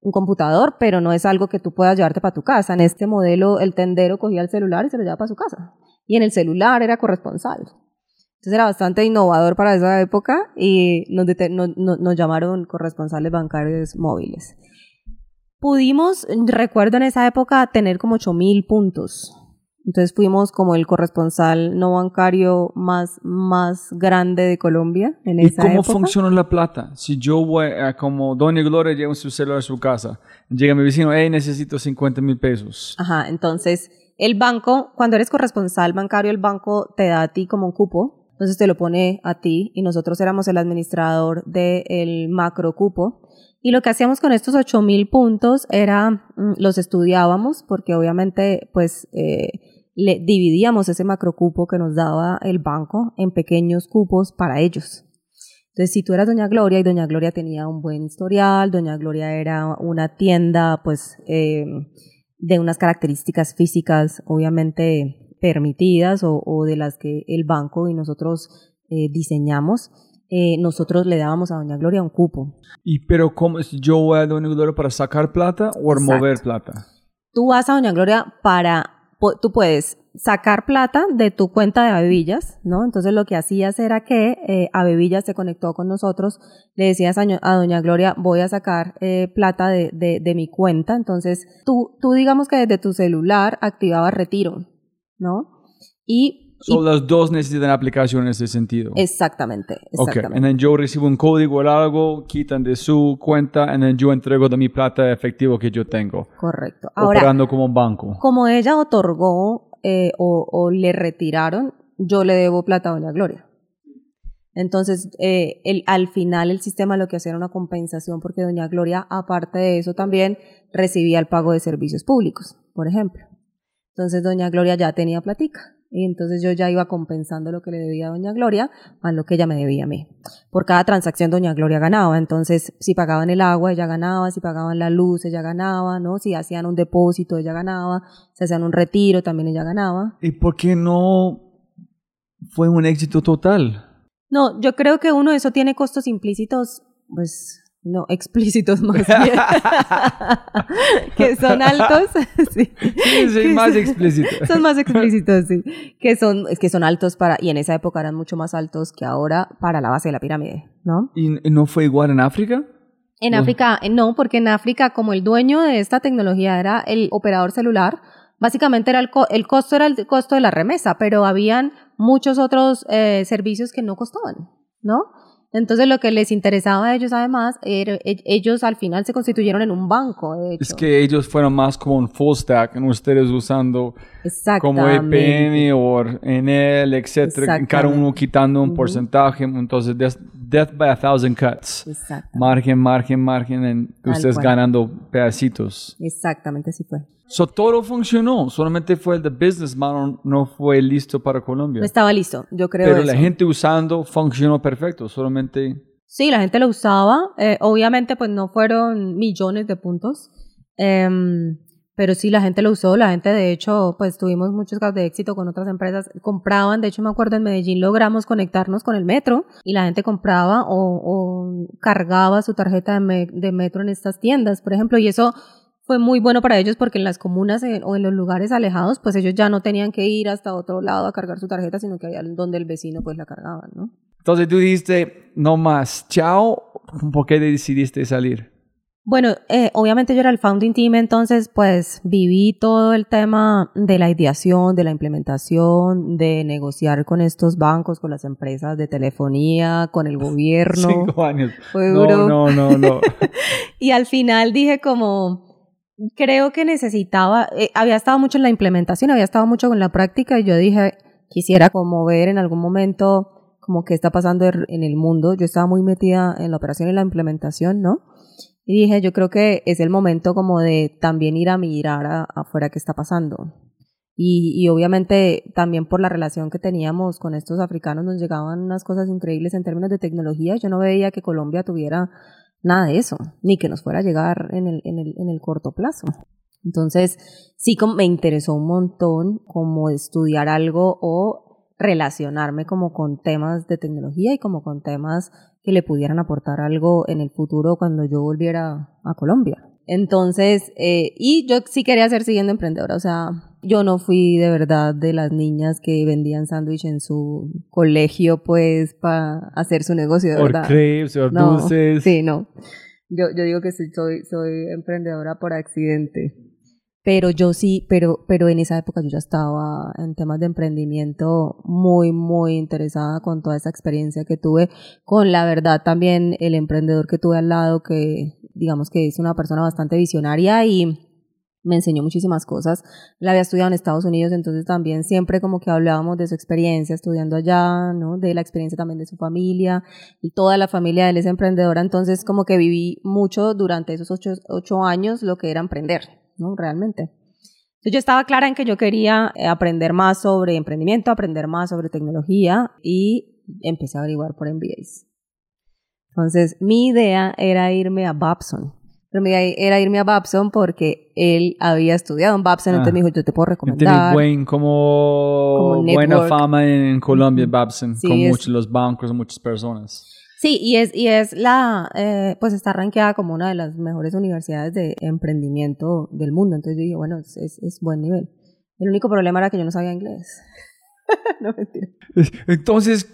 un computador, pero no es algo que tú puedas llevarte para tu casa. En este modelo, el tendero cogía el celular y se lo llevaba para su casa. Y en el celular era corresponsal. Entonces era bastante innovador para esa época y nos, nos llamaron corresponsales bancarios móviles. Pudimos, recuerdo en esa época, tener como 8000 puntos. Entonces fuimos como el corresponsal no bancario más, más grande de Colombia en ¿Y esa cómo época. funciona la plata? Si yo voy a, como Doña Gloria lleva su celular a su casa, llega mi vecino, hey, necesito 50 mil pesos. Ajá, entonces el banco, cuando eres corresponsal bancario, el banco te da a ti como un cupo, entonces te lo pone a ti y nosotros éramos el administrador del macro cupo. Y lo que hacíamos con estos 8000 puntos era, mm, los estudiábamos porque obviamente pues eh, le dividíamos ese macro cupo que nos daba el banco en pequeños cupos para ellos. Entonces, si tú eras Doña Gloria y Doña Gloria tenía un buen historial, Doña Gloria era una tienda, pues, eh, de unas características físicas obviamente permitidas o, o de las que el banco y nosotros eh, diseñamos, eh, nosotros le dábamos a Doña Gloria un cupo. Y pero cómo si yo voy a Doña Gloria para sacar plata o Exacto. mover plata. Tú vas a Doña Gloria para, tú puedes sacar plata de tu cuenta de Abevillas, ¿no? Entonces lo que hacías era que eh, se conectó con nosotros, le decías a, Doña Gloria, voy a sacar eh, plata de, de, de mi cuenta, entonces tú, tú digamos que desde tu celular activabas retiro, ¿no? Y, y- So, las dos necesitan aplicación en ese sentido. exactamente, exactamente. and then yo recibo un código o algo, quitan de su cuenta, and then yo entrego de mi plata efectivo que yo tengo, Correcto. Ahora, operando como un banco. como ella otorgó eh, o, o le retiraron, yo le debo plata a Doña Gloria. Entonces, eh, el, al final el sistema lo que hacía era una compensación porque doña Gloria, aparte de eso, también recibía el pago de servicios públicos, por ejemplo. Entonces, doña Gloria ya tenía platica. Y entonces yo ya iba compensando lo que le debía a Doña Gloria, más lo que ella me debía a mí. Por cada transacción Doña Gloria ganaba. Entonces, si pagaban el agua, ella ganaba, si pagaban la luz, ella ganaba, ¿no? Si hacían un depósito, ella ganaba, si hacían un retiro, también ella ganaba. ¿Y por qué no fue un éxito total? No, yo creo que uno de eso tiene costos implícitos, pues no, explícitos más bien, que son altos, sí. Más explícito. Son más explícitos, sí, que son, que son altos para, y en esa época eran mucho más altos que ahora para la base de la pirámide, ¿no? ¿Y no fue igual en África? En. África, eh, no, porque en África, como el dueño de esta tecnología era el operador celular, básicamente era el, co- el costo era el costo de la remesa, pero habían muchos otros eh, servicios que no costaban, ¿no? Entonces lo que les interesaba a ellos además, era, e- ellos al final se constituyeron en un banco, de hecho. Es que ellos fueron más como un full stack, en ustedes usando como. EPN o NL, etcétera, cada uno quitando un Ujú. porcentaje, entonces des- death by a thousand cuts. Margen, margen, margen, en ustedes ganando pedacitos. Exactamente así fue. So, todo funcionó, solamente fue el de business model, no fue listo para Colombia. No estaba listo, yo creo Pero eso. la gente usando funcionó perfecto, solamente... Sí, la gente lo usaba. eh, obviamente, pues no fueron millones de puntos. em, pero sí, la gente lo usó. La gente, de hecho, pues tuvimos muchos casos de éxito con otras empresas. Compraban, de hecho, me acuerdo en Medellín logramos conectarnos con el metro y la gente compraba o, o cargaba su tarjeta de, me- de metro en estas tiendas, por ejemplo. Y eso fue muy bueno para ellos porque en las comunas eh, o en los lugares alejados, pues ellos ya no tenían que ir hasta otro lado a cargar su tarjeta, sino que allá donde el vecino pues la cargaban, ¿no? Entonces tú dijiste, no más, chao, ¿por qué decidiste salir? Bueno, eh, obviamente yo era el founding team, entonces pues viví todo el tema de la ideación, de la implementación, de negociar con estos bancos, con las empresas de telefonía, con el gobierno. Cinco años. Fue No, duro. no, no, no. Y al final dije como, creo que necesitaba, eh, había estado mucho en la implementación, había estado mucho en la práctica y yo dije, quisiera como ver en algún momento como qué está pasando er- en el mundo. Yo estaba muy metida en la operación y la implementación, ¿no? Y dije, yo creo que es el momento como de también ir a mirar a- afuera qué está pasando. Y, y obviamente también por la relación que teníamos con estos africanos nos llegaban unas cosas increíbles en términos de tecnología. Yo no veía que Colombia tuviera nada de eso, ni que nos fuera a llegar en el, en el, en el corto plazo. Entonces, sí me interesó un montón como estudiar algo o relacionarme como con temas de tecnología y como con temas que le pudieran aportar algo en el futuro cuando yo volviera a Colombia. Entonces, eh, y yo sí quería ser siguiendo emprendedora, o sea, yo no fui de verdad de las niñas que vendían sándwich en su colegio, pues, para hacer su negocio, de Or verdad. crepes, or No, dulces. Sí, no. Yo, yo digo que sí, soy, soy emprendedora por accidente. Pero yo sí, pero, pero en esa época yo ya estaba en temas de emprendimiento muy, muy interesada con toda esa experiencia que tuve, con la verdad también el emprendedor que tuve al lado, que digamos que es una persona bastante visionaria y me enseñó muchísimas cosas. La había estudiado en Estados Unidos, entonces también siempre como que hablábamos de su experiencia estudiando allá, ¿no? De la experiencia también de su familia y toda la familia de él es emprendedora, entonces como que viví mucho durante esos ocho, ocho años lo que era emprender, ¿no? Realmente. Entonces yo estaba clara en que yo quería eh, aprender más sobre emprendimiento, aprender más sobre tecnología y empecé a averiguar por MBAs. Entonces mi idea era irme a Babson. Pero mi idea era irme a Babson porque él había estudiado en Babson, entonces Ah. me dijo, yo te puedo Tiene recomendar. buen, como, Como buena fama en Colombia. Babson, Sí, con es- muchos los bancos, muchas personas. Sí, y es, y es la, eh, pues está rankeada como una de las mejores universidades de emprendimiento del mundo. Entonces yo dije, bueno, es, es, es buen nivel. El único problema era que yo no sabía inglés. no, mentira. Entonces,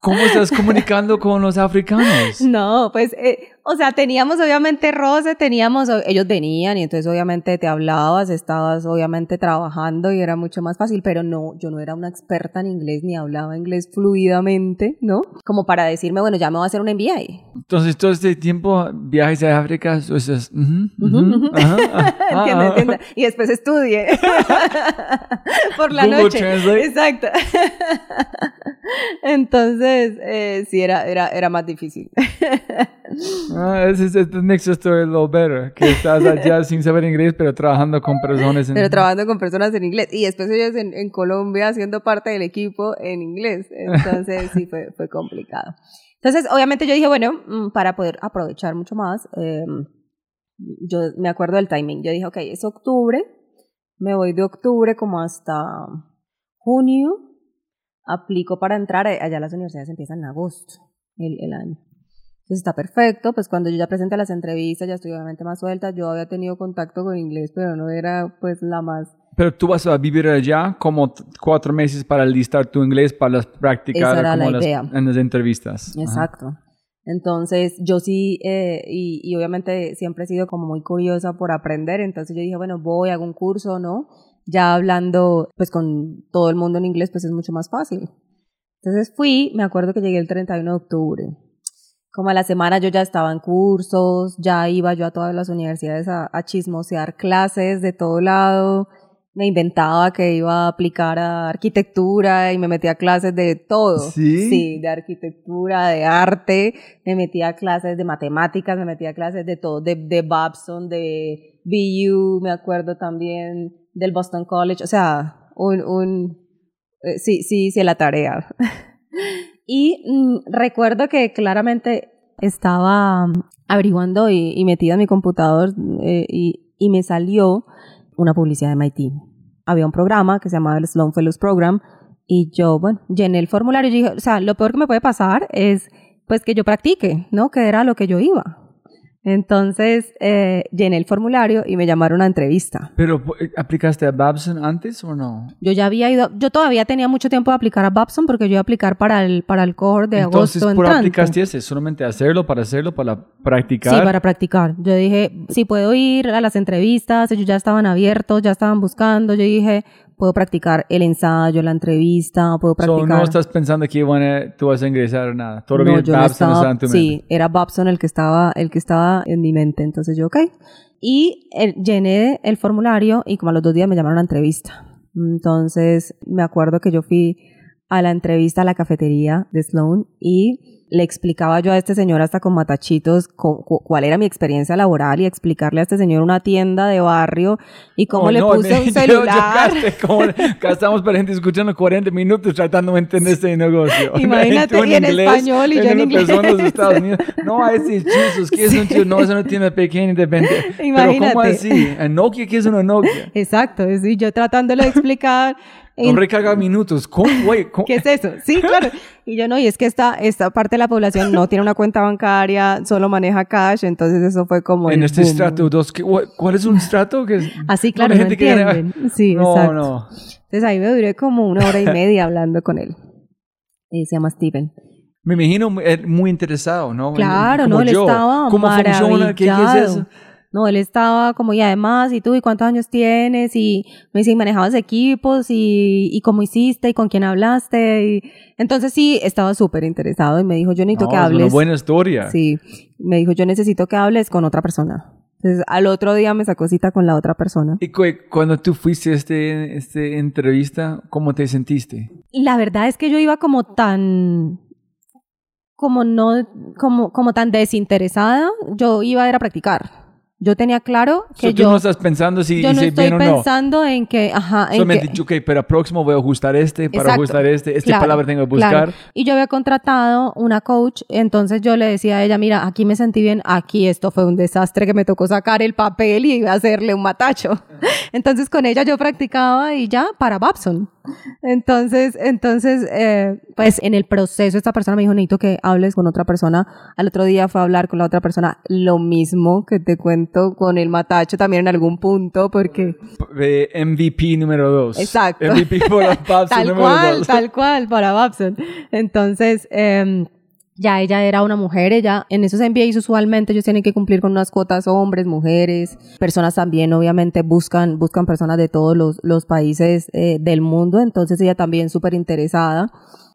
¿cómo estás comunicando con los africanos? No, pues, eh, o sea, teníamos obviamente roce, teníamos, ellos venían y entonces obviamente te hablabas, estabas obviamente trabajando y era mucho más fácil, pero no, yo no era una experta en inglés ni hablaba inglés fluidamente, ¿no? Como para decirme, bueno, ya me voy a hacer un MBA. Entonces, todo este tiempo, viajes a África, Ujú. ajá, ah, ah, Entiendo, ah. entiendo. Y después estudié por la Google noche. Translate. Exacto. Entonces, eh, sí, era, era, era más difícil. Ah, ese es the next story a little better. Que estás allá sin saber inglés, pero trabajando con personas en... Pero trabajando con personas en inglés. Y después ellos en, en Colombia siendo parte del equipo en inglés. Entonces, sí, fue, fue complicado. Entonces, obviamente yo dije, bueno, mm, para poder aprovechar mucho más, eh, yo me acuerdo del timing. Yo dije, ok, es octubre, me voy de octubre como hasta junio, aplico para entrar, allá las universidades empiezan en agosto, el, el año. Entonces está perfecto, pues cuando yo ya presenté las entrevistas, ya estoy obviamente más suelta, yo había tenido contacto con inglés, pero no era pues la más... Pero tú vas a vivir allá como cuatro meses para listar tu inglés para las como la las- en las entrevistas. Ajá. Exacto. Entonces, yo sí, eh, y, y obviamente siempre he sido como muy curiosa por aprender, entonces yo dije, bueno, voy, hago un curso, ¿no? Ya hablando pues con todo el mundo en inglés, pues es mucho más fácil. Entonces fui, me acuerdo que llegué el 31 de octubre. Como a la semana yo ya estaba en cursos, ya iba yo a todas las universidades a, a chismosear clases de todo lado, me inventaba que iba a aplicar a arquitectura y me metía a clases de todo. ¿Sí? Sí, de arquitectura, de arte, me metía a clases de matemáticas, me metía a clases de todo, de, de Babson, de BU, me acuerdo también del Boston College, o sea, un, un eh, sí, sí hice la tarea. y mm, recuerdo que claramente estaba mm, averiguando y, y metida en mi computador eh, y, y me salió una publicidad de MIT. Había un programa que se llamaba el Sloan Fellows Program y yo, bueno, llené el formulario y dije, o sea, lo peor que me puede pasar es pues que yo practique, ¿no? Que era lo que yo iba. Entonces eh, llené el formulario y me llamaron a entrevista. Pero eh, ¿aplicaste a Babson antes o no? Yo ya había ido, yo todavía tenía mucho tiempo de aplicar a Babson porque yo iba a aplicar para el, para el cohort de Entonces, agosto ¿por entrante. aplicaste ese? ¿Solamente hacerlo, para hacerlo, para practicar? Sí, para practicar. Yo dije, si puedo ir a las entrevistas, ellos ya estaban abiertos, ya estaban buscando. Yo dije, puedo practicar el ensayo, la entrevista, puedo So, practicar. no estás pensando que bueno, tú vas a ingresar o nada. Todo No, bien, yo no Babson estaba- está en tu mente. Sí, era Babson el que estaba, el que estaba en mi mente. Entonces yo, ok. Y eh, llené el formulario y como a los dos días me llamaron a entrevista. Entonces me acuerdo que yo fui a la entrevista a la cafetería de Sloan y le explicaba yo a este señor hasta con matachitos cu- cu- cuál era mi experiencia laboral y explicarle a este señor una tienda de barrio y cómo Oh, le no, puse me- un yo- celular. Yo, gasté como, gastamos para gente escuchando 40 minutos tratando de entender este negocio. Imagínate, Tú y en español y yo en inglés. persona de Estados Unidos. No, a ese chizos, ¿qué es un chizo? No, es una tienda pequeña independiente. Pero ¿cómo Imagínate. así? ¿A Nokia qué es una Nokia? Exacto, y yo tratándole de explicar. No recarga minutos. ¿Cómo, güey? ¿Qué es eso? Sí, claro. Y yo no, y es que esta, esta parte de la población no tiene una cuenta bancaria, solo maneja cash, entonces eso fue como. En este boom. estrato 2, ¿cuál es un estrato? Que Así, claro, la no gente que entienden. Sí, no, exacto. no. Entonces ahí me duré como una hora y media hablando con él. Y se llama Steven. Me imagino muy, eh, muy interesado, ¿no? Claro, Como no, él yo. estaba ¿Cómo funciona? ¿Qué, qué es maravillado. eso? No, él estaba como, y además, ¿y tú? ¿Y cuántos años tienes? Y me dice, ¿y manejabas equipos? ¿Y, y cómo hiciste? ¿Y con quién hablaste? Y entonces sí, estaba súper interesado y me dijo, yo necesito No, que es hables. una buena historia. Sí, me dijo, yo necesito que hables con otra persona. Entonces, al otro día me sacó cita con la otra persona. Y cu- cuando tú fuiste a este, este entrevista, ¿cómo te sentiste? La verdad es que yo iba como tan, como no, como, como tan desinteresada. Yo iba a ir a practicar. Yo tenía claro que So, tú yo, no estás pensando si yo no hice estoy bien o no. pensando en que, ajá, en Solamente que, dicho, ok, pero próximo voy a ajustar este, para Exacto. ajustar este, esta Claro, palabra tengo que buscar. claro. Y yo había contratado una coach, entonces yo le decía a ella, mira, aquí me sentí bien, aquí esto fue un desastre que me tocó sacar el papel y hacerle un matacho. Entonces con ella yo practicaba y ya para Babson. Entonces, entonces, eh, pues en el proceso esta persona me dijo, necesito que hables con otra persona. Al otro día fue a hablar con la otra persona, lo mismo que te cuento con el matacho también en algún punto, porque Eh, MVP número dos. Exacto. MVP por Babson tal número cual, dos. tal cual, para Babson. Entonces, eh, ya ella era una mujer, ella en esos MBAs usualmente ellos tienen que cumplir con unas cuotas hombres, mujeres, personas también obviamente buscan, buscan personas de todos los, los países eh, del mundo, entonces ella también súper interesada.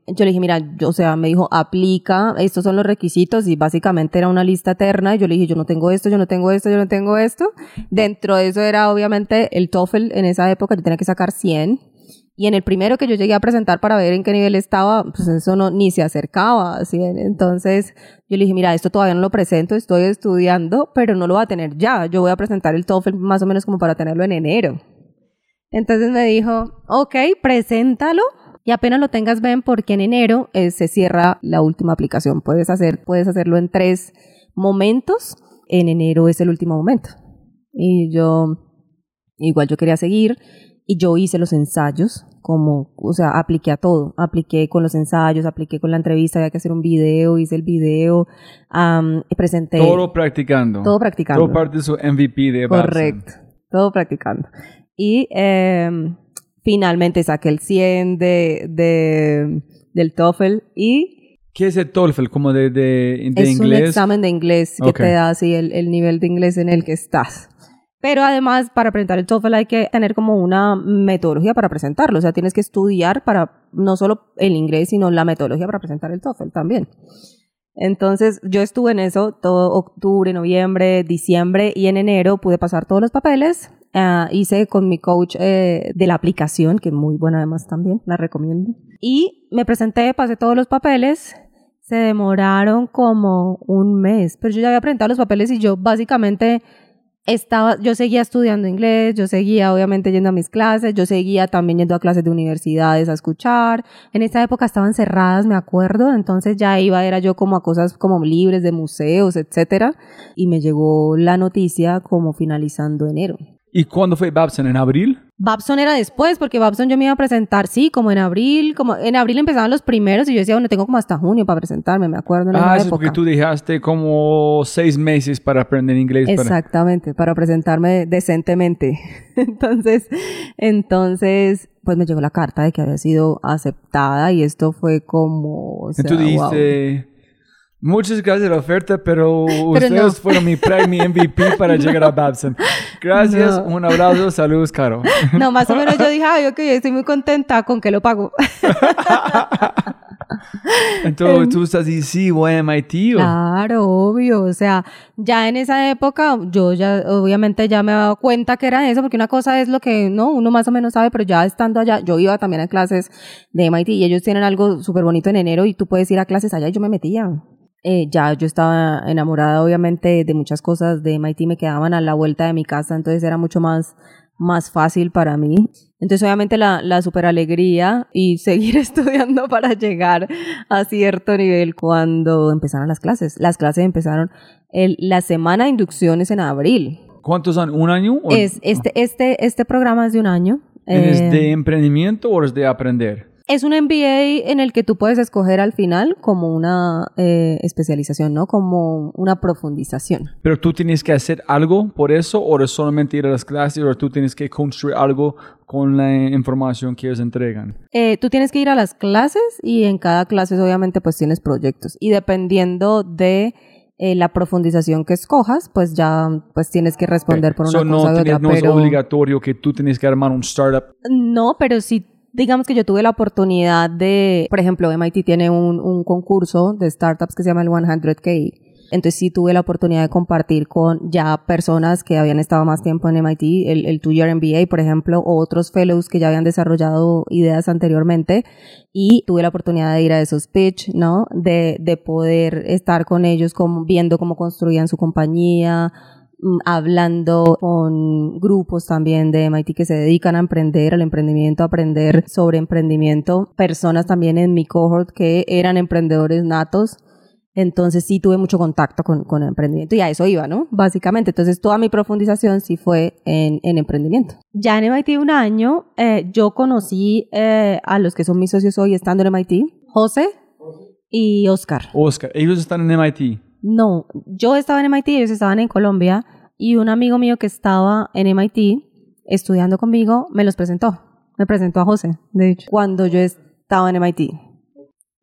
Yo le dije, mira, yo, o sea, me dijo, aplica, estos son los requisitos y básicamente era una lista eterna y yo le dije, yo no tengo esto, yo no tengo esto, yo no tengo esto. Dentro de eso era obviamente el TOEFL en esa época, yo tenía que sacar 100 y en el primero que yo llegué a presentar para ver en qué nivel estaba, pues eso no, ni se acercaba. Así, entonces yo le dije, mira, esto todavía no lo presento, estoy estudiando, pero no lo voy a tener ya. Yo voy a presentar el TOEFL más o menos como para tenerlo en enero. Entonces me dijo, ok, preséntalo y apenas lo tengas ven porque en enero eh, se cierra la última aplicación. Puedes, hacer, puedes hacerlo en tres momentos. En enero es el último momento. Y yo, igual yo quería seguir y yo hice los ensayos como, o sea, apliqué a todo, apliqué con los ensayos, apliqué con la entrevista, había que hacer un video, hice el video, um, presenté. Todo practicando. Todo practicando. Todo parte de su MVP de Correcto, todo practicando. Y eh, finalmente saqué el 100 de, de, del TOEFL y... ¿Qué es el TOEFL? ¿Como de, de, de es inglés? un examen de inglés que te da así el, el nivel de inglés en el que estás. Pero además, para presentar el TOEFL hay que tener como una metodología para presentarlo. O sea, tienes que estudiar para no solo el inglés, sino la metodología para presentar el TOEFL también. Entonces, yo estuve en eso todo octubre, noviembre, diciembre y en enero pude pasar todos los papeles. Uh, hice con mi coach eh, de la aplicación, que es muy buena además también, la recomiendo. Y me presenté, pasé todos los papeles. Se demoraron como un mes, pero yo ya había presentado los papeles y yo básicamente estaba, yo seguía estudiando inglés, yo seguía obviamente yendo a mis clases, yo seguía también yendo a clases de universidades a escuchar. En esa época estaban cerradas, me acuerdo, entonces ya iba, era yo como a cosas como libres de museos, etcétera, y me llegó la noticia como finalizando enero. ¿Y cuándo fue Babson? ¿En abril? Babson era después, porque Babson yo me iba a presentar, sí, como en abril, como en abril empezaban los primeros y yo decía, bueno, tengo como hasta junio para presentarme, me acuerdo. En ah, eso es época. porque tú dejaste como seis meses para aprender inglés. Exactamente, para presentarme decentemente. Entonces, entonces, pues me llegó la carta de que había sido aceptada y esto fue como, o sea, tú wow. Muchas gracias a la oferta, pero, ustedes no. fueron mi premio mi MVP para llegar a Babson. Gracias, No. un abrazo, saludos, Caro. No, más o menos yo dije, ay, ok, estoy muy contenta con que lo pago. Entonces tú estás diciendo, sí, voy a MIT. o- Claro, obvio. O sea, ya en esa época, yo ya, obviamente ya me he dado cuenta que era eso, porque una cosa es lo que, no, uno más o menos sabe, pero ya estando allá, yo iba también a clases de MIT y ellos tienen algo súper bonito en enero y tú puedes ir a clases allá y yo me metía. Eh, ya yo estaba enamorada, obviamente, de muchas cosas de MIT, me quedaban a la vuelta de mi casa, entonces era mucho más, más fácil para mí. Entonces, obviamente, la, la super alegría y seguir estudiando para llegar a cierto nivel cuando empezaron las clases. Las clases empezaron el, la semana de inducciones en abril. ¿Cuántos son? ¿Un año? o- Es, este, este, este programa es de un año. ¿Es Eh, de emprendimiento o es de aprender? Es un MBA en el que tú puedes escoger al final como una eh, especialización, ¿no? Como una profundización. Pero tú tienes que hacer algo por eso o es solamente ir a las clases o tú tienes que construir algo con la información que ellos entregan. Eh, tú tienes que ir a las clases y en cada clase obviamente pues tienes proyectos y dependiendo de eh, la profundización que escojas pues ya pues tienes que responder por una So, no, cosa u tienes- otra no es pero obligatorio que tú tienes que armar un startup. no pero sí digamos que yo tuve la oportunidad de por ejemplo MIT tiene un, un concurso de startups que se llama el 100K entonces sí tuve la oportunidad de compartir con ya personas que habían estado más tiempo en MIT, el, el two-year MBA, por ejemplo, o otros fellows que ya habían desarrollado ideas anteriormente y tuve la oportunidad de ir a esos pitch, ¿no? De, de poder estar con ellos como, viendo cómo construían su compañía, hablando con grupos también de MIT que se dedican a emprender, al emprendimiento, a aprender sobre emprendimiento, personas también en mi cohort que eran emprendedores natos. Entonces sí tuve mucho contacto con, con el emprendimiento y a eso iba, ¿no? Básicamente. Entonces toda mi profundización sí fue en, en emprendimiento. Ya en MIT un año, eh, yo conocí eh, a los que son mis socios hoy estando en MIT, José y Oscar. Oscar, ellos están en MIT. No, yo estaba en MIT, ellos estaban en Colombia y un amigo mío que estaba en MIT estudiando conmigo me los presentó. Me presentó a José, de hecho, cuando yo estaba en MIT.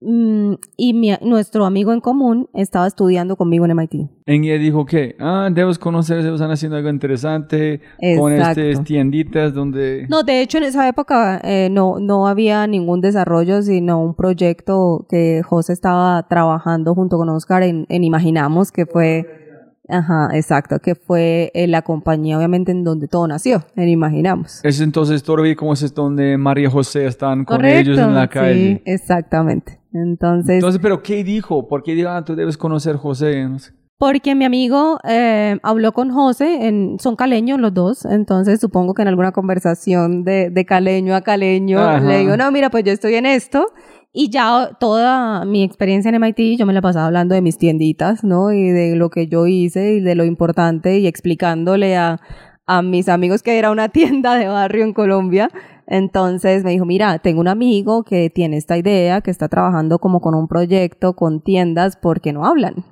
mm, y mi- nuestro amigo en común estaba estudiando conmigo en MIT. Ella dijo que, ah, debes conocerse, están haciendo algo interesante con Exacto. estas tienditas donde... No, de hecho en esa época eh, no, no había ningún desarrollo, sino un proyecto que José estaba trabajando junto con Oscar en, en Imaginamos, que fue, ajá, exacto, que fue eh, la compañía obviamente en donde todo nació, en Imaginamos. Es entonces todavía como es donde María José están con ellos en la calle. sí, exactamente. Entonces, Entonces, pero ¿qué dijo? ¿Por qué dijo, ah, tú debes conocer José? No sé. porque mi amigo eh, habló con José, en, son caleños los dos, entonces supongo que en alguna conversación de, de caleño a caleño Ajá. le digo, no, mira, pues yo estoy en esto. Y ya toda mi experiencia en MIT, yo me la pasaba hablando de mis tienditas, ¿no? Y de lo que yo hice y de lo importante y explicándole a, a mis amigos que era una tienda de barrio en Colombia. Entonces me dijo, mira, tengo un amigo que tiene esta idea, que está trabajando como con un proyecto, con tiendas, porque no hablan.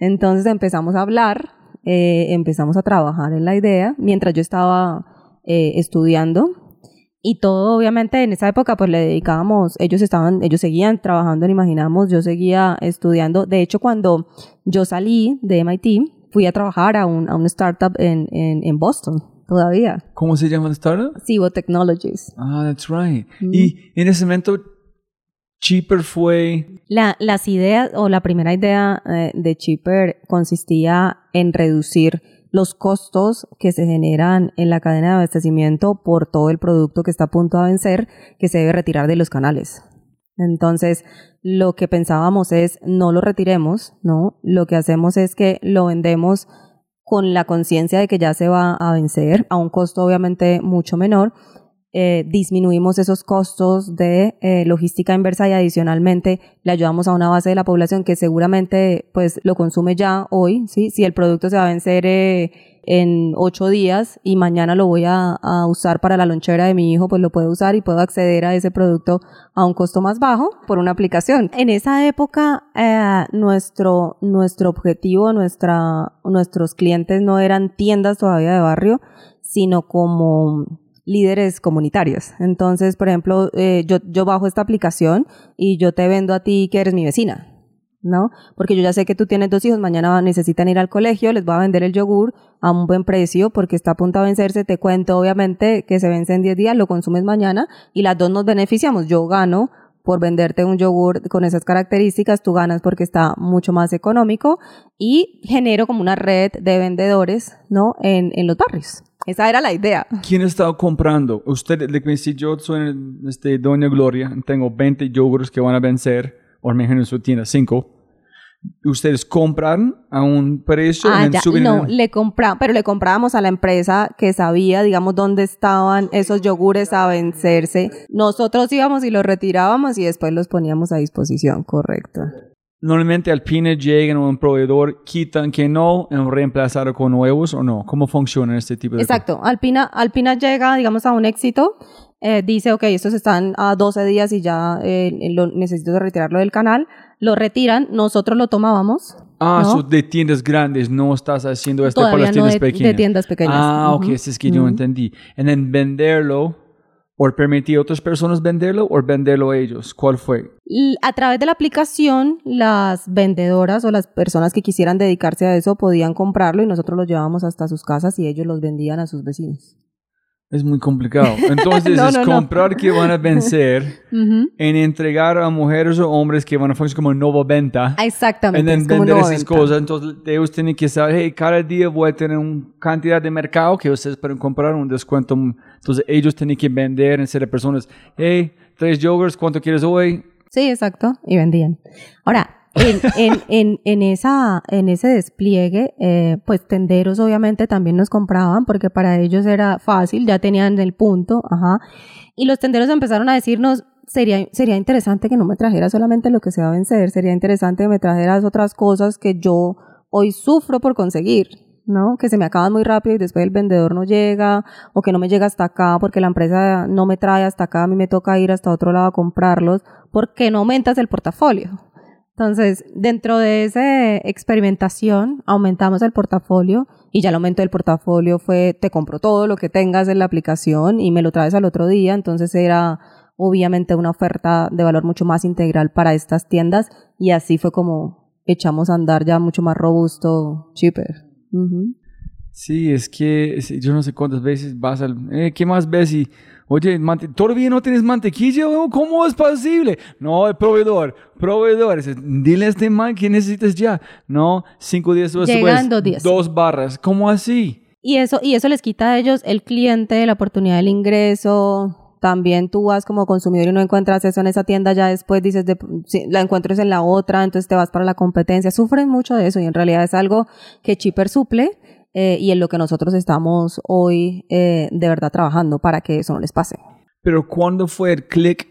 Entonces empezamos a hablar, eh, empezamos a trabajar en la idea mientras yo estaba eh, estudiando y todo obviamente en esa época pues le dedicábamos, ellos estaban, ellos seguían trabajando en Imaginamos, yo seguía estudiando, de hecho cuando yo salí de MIT fui a trabajar a un, a un startup en, en, en Boston todavía, ¿Cómo se llama el startup? Cibo Technologies. Ah, that's right. Y en ese momento, Cheaper fue... La, las ideas o la primera idea eh, de Cheaper consistía en reducir los costos que se generan en la cadena de abastecimiento por todo el producto que está a punto de vencer que se debe retirar de los canales. Entonces, lo que pensábamos es no lo retiremos, ¿no? Lo que hacemos es que lo vendemos con la conciencia de que ya se va a vencer a un costo obviamente mucho menor eh, disminuimos esos costos de eh, logística inversa y adicionalmente le ayudamos a una base de la población que seguramente pues lo consume ya hoy, ¿sí? Si el producto se va a vencer eh, en ocho días y mañana lo voy a, a, usar para la lonchera de mi hijo, pues lo puedo usar y puedo acceder a ese producto a un costo más bajo por una aplicación. En esa época, nuestro, nuestro objetivo, nuestra, nuestros clientes no eran tiendas todavía de barrio, sino como líderes comunitarios. Entonces, por ejemplo, eh, yo, yo bajo esta aplicación y yo te vendo a ti que eres mi vecina, ¿no? Porque yo ya sé que tú tienes dos hijos, mañana necesitan ir al colegio, les voy a vender el yogur a un buen precio porque está a punto de vencerse, te cuento obviamente que se vence en 10 días, lo consumes mañana y las dos nos beneficiamos. Yo gano por venderte un yogur con esas características, tú ganas porque está mucho más económico y genero como una red de vendedores, ¿no? En, en los barrios. Esa era la idea. ¿Quién está comprando? Usted, si yo soy este, Doña Gloria, tengo 20 yogures que van a vencer, o mejor en su tienda 5. ¿Ustedes compran a un precio? Ah, ya, no, le compra, pero le comprábamos a la empresa que sabía, digamos, dónde estaban esos yogures a vencerse. Nosotros íbamos y los retirábamos y después los poníamos a disposición, correcto. Normalmente Alpina llegan a un proveedor, quitan que no, y reemplazar con nuevos o no. ¿Cómo funciona este tipo de Exacto. Alpina, Alpina llega, digamos, a un éxito, eh, dice, ok, estos están a 12 días y ya eh, lo, necesito retirarlo del canal. Lo retiran, nosotros lo tomábamos. Ah, ¿no? so de tiendas grandes, no estás haciendo esto para las no tiendas de- pequeñas. de tiendas pequeñas. Ah, ok, Ujú. ese es que yo entendí. Y then venderlo, o permitir a otras personas venderlo, o venderlo a ellos. ¿Cuál fue? A través de la aplicación, las vendedoras o las personas que quisieran dedicarse a eso podían comprarlo y nosotros los llevábamos hasta sus casas y ellos los vendían a sus vecinos. Es muy complicado. Entonces No, es no, no. comprar que van a vencer en entregar a mujeres o hombres que van a funcionar como nueva venta. Exactamente. Y then es vender esas cosas. Entonces ellos tienen que saber, hey, cada día voy a tener una cantidad de mercado que ustedes pueden comprar un descuento. Entonces ellos tienen que vender en ser personas, hey, tres yogurts, ¿cuánto quieres hoy? Sí, exacto. Y vendían. Ahora, en, en, esa, en ese despliegue, eh, pues tenderos obviamente también nos compraban porque para ellos era fácil, ya tenían el punto, ajá. Y los tenderos empezaron a decirnos, sería, sería interesante que no me trajeras solamente lo que se va a vencer, sería interesante que me trajeras otras cosas que yo hoy sufro por conseguir. ¿no? Que se me acaban muy rápido y después el vendedor no llega o que no me llega hasta acá porque la empresa no me trae hasta acá, a mí me toca ir hasta otro lado a comprarlos porque no aumentas el portafolio. Entonces, dentro de esa experimentación, aumentamos el portafolio y ya el aumento del portafolio fue, te compro todo lo que tengas en la aplicación y me lo traes al otro día. Entonces era obviamente una oferta de valor mucho más integral para estas tiendas y así fue como echamos a andar ya mucho más robusto, cheaper. Sí, es que yo no sé cuántas veces vas al... Eh, ¿Qué más ves? Y, oye, ¿todavía no tienes mantequilla? ¿Cómo es posible? No, el proveedor, proveedor. Dile a este man que necesitas ya. No, cinco días después, Llegando diez. dos barras. ¿Cómo así? Y eso, y eso les quita a ellos el cliente, la oportunidad del ingreso. También tú vas como consumidor y no encuentras eso en esa tienda, ya después dices, de, si la encuentras en la otra, entonces te vas para la competencia. Sufren mucho de eso y en realidad es algo que Chipper suple eh, y en lo que nosotros estamos hoy eh, de verdad trabajando para que eso no les pase. Pero ¿cuándo fue el click?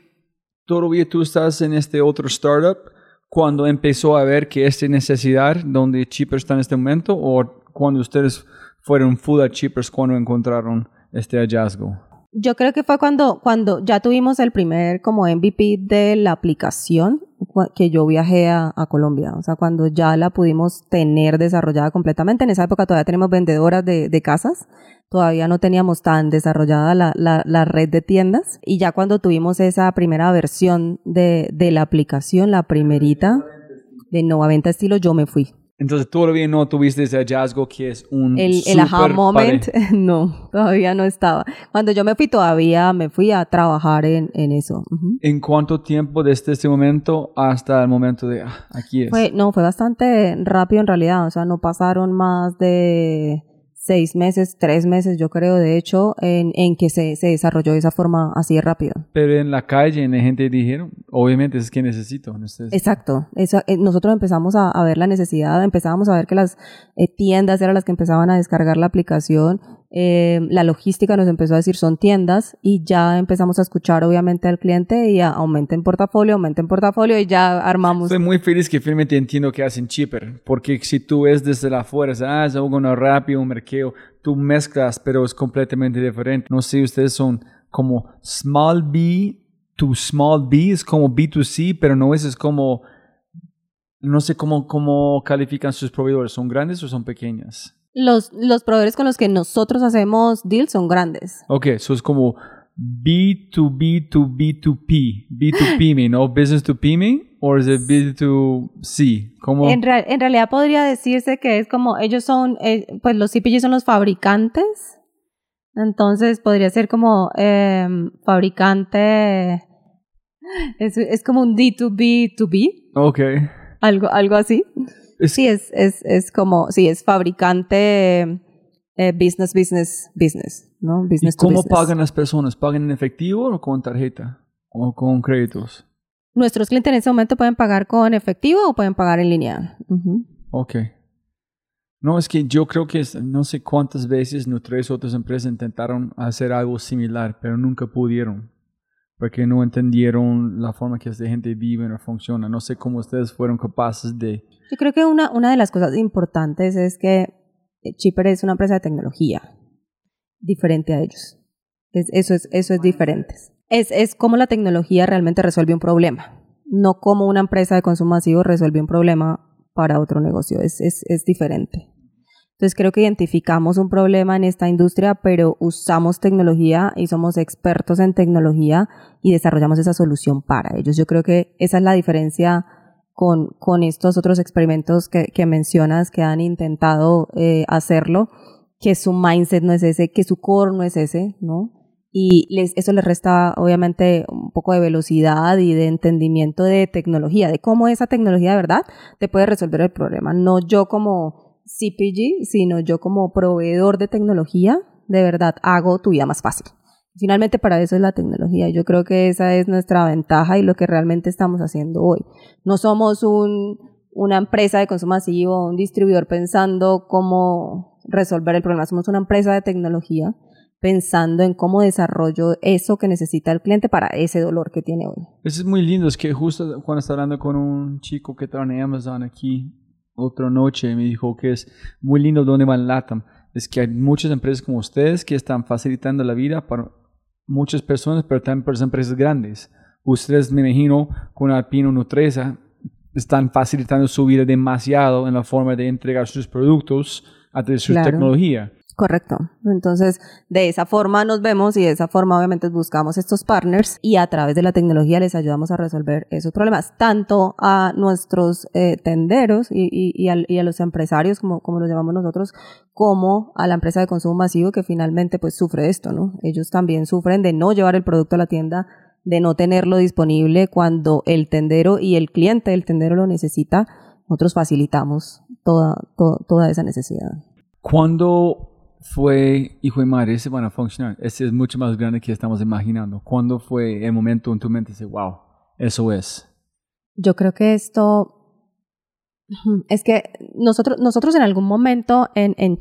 ¿Todavía tú estás en este otro startup? ¿Cuando empezó a ver que esta necesidad donde Cheapers está en este momento? ¿O cuando ustedes fueron full a Cheapers cuando encontraron este hallazgo? Yo creo que fue cuando, cuando ya tuvimos el primer como MVP de la aplicación que yo viajé a, a Colombia. O sea, cuando ya la pudimos tener desarrollada completamente. En esa época todavía tenemos vendedoras de, de casas. Todavía no teníamos tan desarrollada la, la, la red de tiendas. Y ya cuando tuvimos esa primera versión de, de la aplicación, la primerita de Nova Venta Estilo, yo me fui. Entonces todavía no tuviste ese hallazgo que es un El, el aha super moment, pare- no, todavía no estaba. Cuando yo me fui, todavía me fui a trabajar en, en eso. Ujú. ¿En cuánto tiempo desde este momento hasta el momento de ah, aquí es? Fue, no, fue bastante rápido en realidad, o sea, no pasaron más de seis meses, tres meses, yo creo, de hecho, en, en que se, se desarrolló de esa forma así de rápido. Pero en la calle, en la gente dijeron, obviamente es que necesito. ¿no? Exacto, eso, eh, nosotros empezamos a, a ver la necesidad, empezábamos a ver que las eh, tiendas eran las que empezaban a descargar la aplicación, eh, la logística nos empezó a decir son tiendas y ya empezamos a escuchar obviamente al cliente y aumenten portafolio, aumenten portafolio y ya armamos. Estoy muy feliz que finalmente entiendo que hacen cheaper, porque si tú ves desde la afuera, es, ah, es algo rápido, un mercado, tú mezclas, pero es completamente diferente. No sé, ustedes son como small B to small B, es como B2C, pero no es, es como, no sé cómo, cómo califican sus proveedores, ¿son grandes o son pequeñas? Los, los proveedores con los que nosotros hacemos deals son grandes. Ok, eso es como B2B to B2P, B2P, ¿no? Business to pyme, o es it B2C? ¿Cómo? En, real- en realidad podría decirse que es como ellos son, eh, pues los CPG son los fabricantes. Entonces podría ser como em, fabricante, es, es como un D2B2B, Ok. algo, algo así. Es- Sí, es, es, es como, sí, es fabricante eh, business, business, business, ¿no? ¿Y Business to cómo business. pagan las personas? ¿Pagan en efectivo o con tarjeta? ¿O con créditos? Nuestros clientes en ese momento pueden pagar con efectivo o pueden pagar en línea. Ujú. Ok. No, es que yo creo que no sé cuántas veces no tres otras empresas intentaron hacer algo similar, pero nunca pudieron. Porque no entendieron la forma que esta gente vive o funciona. No sé cómo ustedes fueron capaces de... Yo creo que una, una de las cosas importantes es que eh, Chipper es una empresa de tecnología diferente a ellos. Es, eso, es, eso es diferente. Es, es cómo la tecnología realmente resuelve un problema, no como una empresa de consumo masivo resuelve un problema para otro negocio. Es, es, es diferente. Entonces creo que identificamos un problema en esta industria, pero usamos tecnología y somos expertos en tecnología y desarrollamos esa solución para ellos. Yo creo que esa es la diferencia con, con estos otros experimentos que, que mencionas que han intentado eh, hacerlo, que su mindset no es ese, que su core no es ese, ¿no? Y les, eso les resta obviamente un poco de velocidad y de entendimiento de tecnología, de cómo esa tecnología de verdad te puede resolver el problema. No yo como CPG, sino yo como proveedor de tecnología, de verdad hago tu vida más fácil. Finalmente para eso es la tecnología. Yo creo que esa es nuestra ventaja y lo que realmente estamos haciendo hoy. No somos un, una empresa de consumo masivo, un distribuidor pensando cómo resolver el problema. Somos una empresa de tecnología pensando en cómo desarrollo eso que necesita el cliente para ese dolor que tiene hoy. Eso es muy lindo. Es que justo cuando estaba hablando con un chico que trabaja en Amazon aquí otra noche, me dijo que es muy lindo donde va LATAM. Es que hay muchas empresas como ustedes que están facilitando la vida para muchas personas, pero también para las empresas grandes. Ustedes, me imagino, con Alpino Nutresa, están facilitando su vida demasiado en la forma de entregar sus productos a través de su Claro. tecnología. Correcto. Entonces, de esa forma nos vemos y de esa forma obviamente buscamos estos partners y a través de la tecnología les ayudamos a resolver esos problemas, tanto a nuestros eh, tenderos y, y, a los empresarios, como, como los llamamos nosotros, como a la empresa de consumo masivo que finalmente pues sufre esto, ¿no? Ellos también sufren de no llevar el producto a la tienda, de no tenerlo disponible cuando el tendero y el cliente del tendero lo necesita. Nosotros facilitamos toda, to- toda esa necesidad. ¿Cuándo fue, hijo de madre, ese van a funcionar? Ese es mucho más grande que estamos imaginando. ¿Cuándo fue el momento en tu mente de wow, eso es? Yo creo que esto es que nosotros, nosotros en algún momento en, en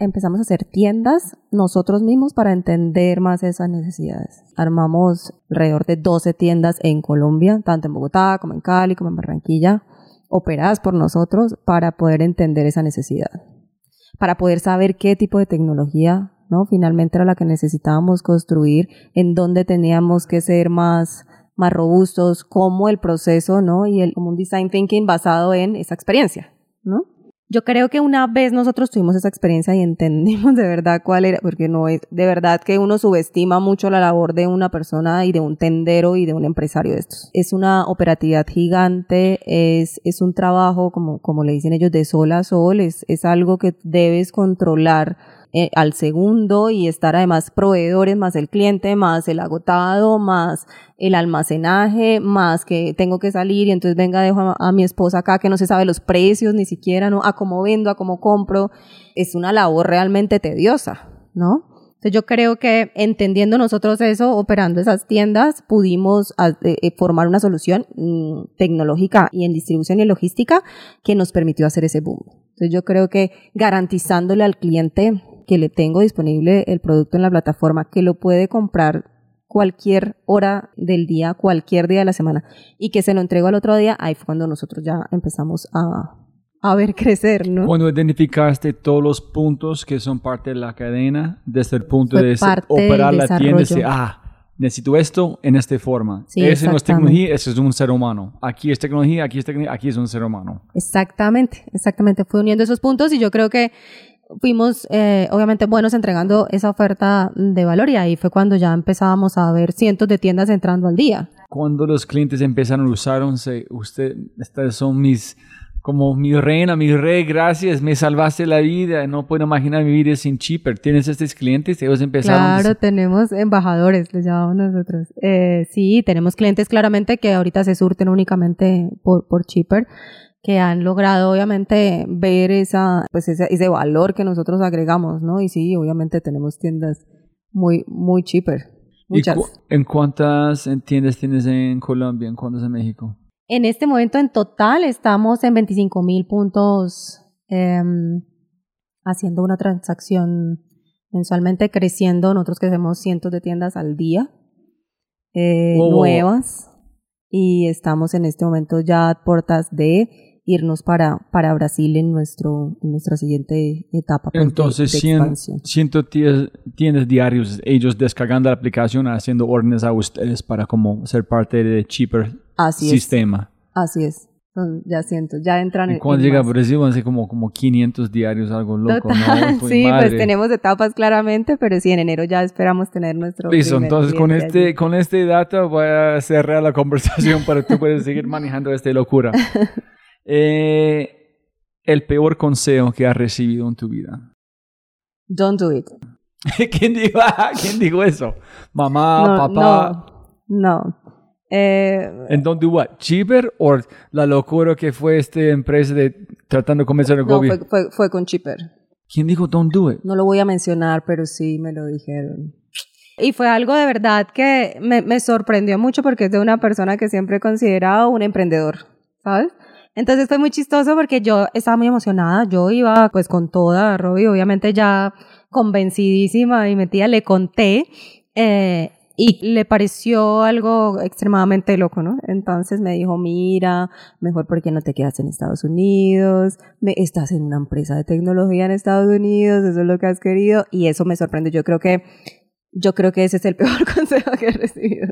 empezamos a hacer tiendas nosotros mismos para entender más esas necesidades. Armamos alrededor de 12 tiendas en Colombia, tanto en Bogotá como en Cali, como en Barranquilla, operadas por nosotros para poder entender esa necesidad. Para poder saber qué tipo de tecnología, ¿no? Finalmente era la que necesitábamos construir, en dónde teníamos que ser más, más robustos, como el proceso, ¿no? Y el, como un design thinking basado en esa experiencia, ¿no? Yo creo que una vez nosotros tuvimos esa experiencia y entendimos de verdad cuál era, porque no es de verdad que uno subestima mucho la labor de una persona y de un tendero y de un empresario de estos. Es una operatividad gigante, es, es un trabajo, como, como le dicen ellos, de sol a sol, es, es algo que debes controlar eh, al segundo y estar además proveedores más el cliente, más el agotado, más el almacenaje, más que tengo que salir y entonces venga, dejo a, a mi esposa acá que no se sabe los precios ni siquiera, ¿no? A cómo vendo, a cómo compro. Es una labor realmente tediosa, ¿no? Entonces yo creo que entendiendo nosotros eso, operando esas tiendas, pudimos a- eh, eh, formar una solución mm, tecnológica y en distribución y logística que nos permitió hacer ese boom. Entonces yo creo que garantizándole al cliente que le tengo disponible el producto en la plataforma, que lo puede comprar cualquier hora del día, cualquier día de la semana, y que se lo entrego al otro día, ahí fue cuando nosotros ya empezamos a, a ver crecer, ¿no? Cuando identificaste todos los puntos que son parte de la cadena, desde el punto Fue de operar la tienda, decir, ah, necesito esto en esta forma. Sí, Ese no es tecnología, ese es un ser humano. Aquí es tecnología, aquí es tecnología, aquí es un ser humano. Exactamente, exactamente. Fue uniendo esos puntos y yo creo que fuimos, eh, obviamente, buenos entregando esa oferta de valor y ahí fue cuando ya empezábamos a ver cientos de tiendas entrando al día. Cuando los clientes empezaron a usarse, usted, estas son mis, como mi reina, mi rey, gracias, me salvaste la vida, no puedo imaginar mi vida sin Cheaper. ¿Tienes estos clientes? Ellos empezaron a Claro, tenemos embajadores, les llamamos nosotros. Eh, sí, tenemos clientes claramente que ahorita se surten únicamente por, por Cheaper, que han logrado obviamente ver esa, pues ese, ese valor que nosotros agregamos, ¿no? Y sí, obviamente tenemos tiendas muy, muy Cheaper. ¿Y Muchas. cu- ¿En cuántas tiendas tienes en Colombia? ¿En cuántas en México? En este momento en total estamos en 25 mil puntos em, haciendo una transacción mensualmente creciendo. Nosotros crecemos cientos de tiendas al día eh, wow. nuevas y estamos en este momento ya a puertas de irnos para, para Brasil en, nuestro, en nuestra siguiente etapa pues, de- Entonces, de, 100, expansión. 110 tiendas diarios, ellos descargando la aplicación, haciendo órdenes a ustedes para como ser parte de Cheaper Así es, sistema. así es. Ya cientos, ya entran en- cuando en llega a. Brasil van a ser como, como 500 diarios, algo loco, Total, ¿no? Pues, sí, madre. pues tenemos etapas claramente, pero sí, en enero ya esperamos tener nuestro. Listo, entonces con este, allí. con este data voy a cerrar la conversación para que tú puedas seguir manejando esta locura. Eh, el peor consejo que has recibido en tu vida. Don't do it. ¿Quién dijo, ¿Quién dijo eso? Mamá, no, papá. No, no. Eh, ¿En don't do what? ¿Cheaper o la locura que fue esta empresa de tratando de convencer al no, gobierno? fue, fue, fue con Chipper. ¿Quién dijo don't do it? No lo voy a mencionar, pero sí me lo dijeron. Y fue algo de verdad que me, me sorprendió mucho porque es de una persona que siempre he considerado un emprendedor, ¿sabes? Entonces fue muy chistoso porque yo estaba muy emocionada, yo iba pues con toda, Robbie, obviamente ya convencidísima y metida, le conté eh, y le pareció algo extremadamente loco, ¿no? Entonces me dijo, mira, mejor porque no te quedas en Estados Unidos, estás en una empresa de tecnología en Estados Unidos, eso es lo que has querido y eso me sorprende. Yo creo que yo creo que ese es el peor consejo que he recibido.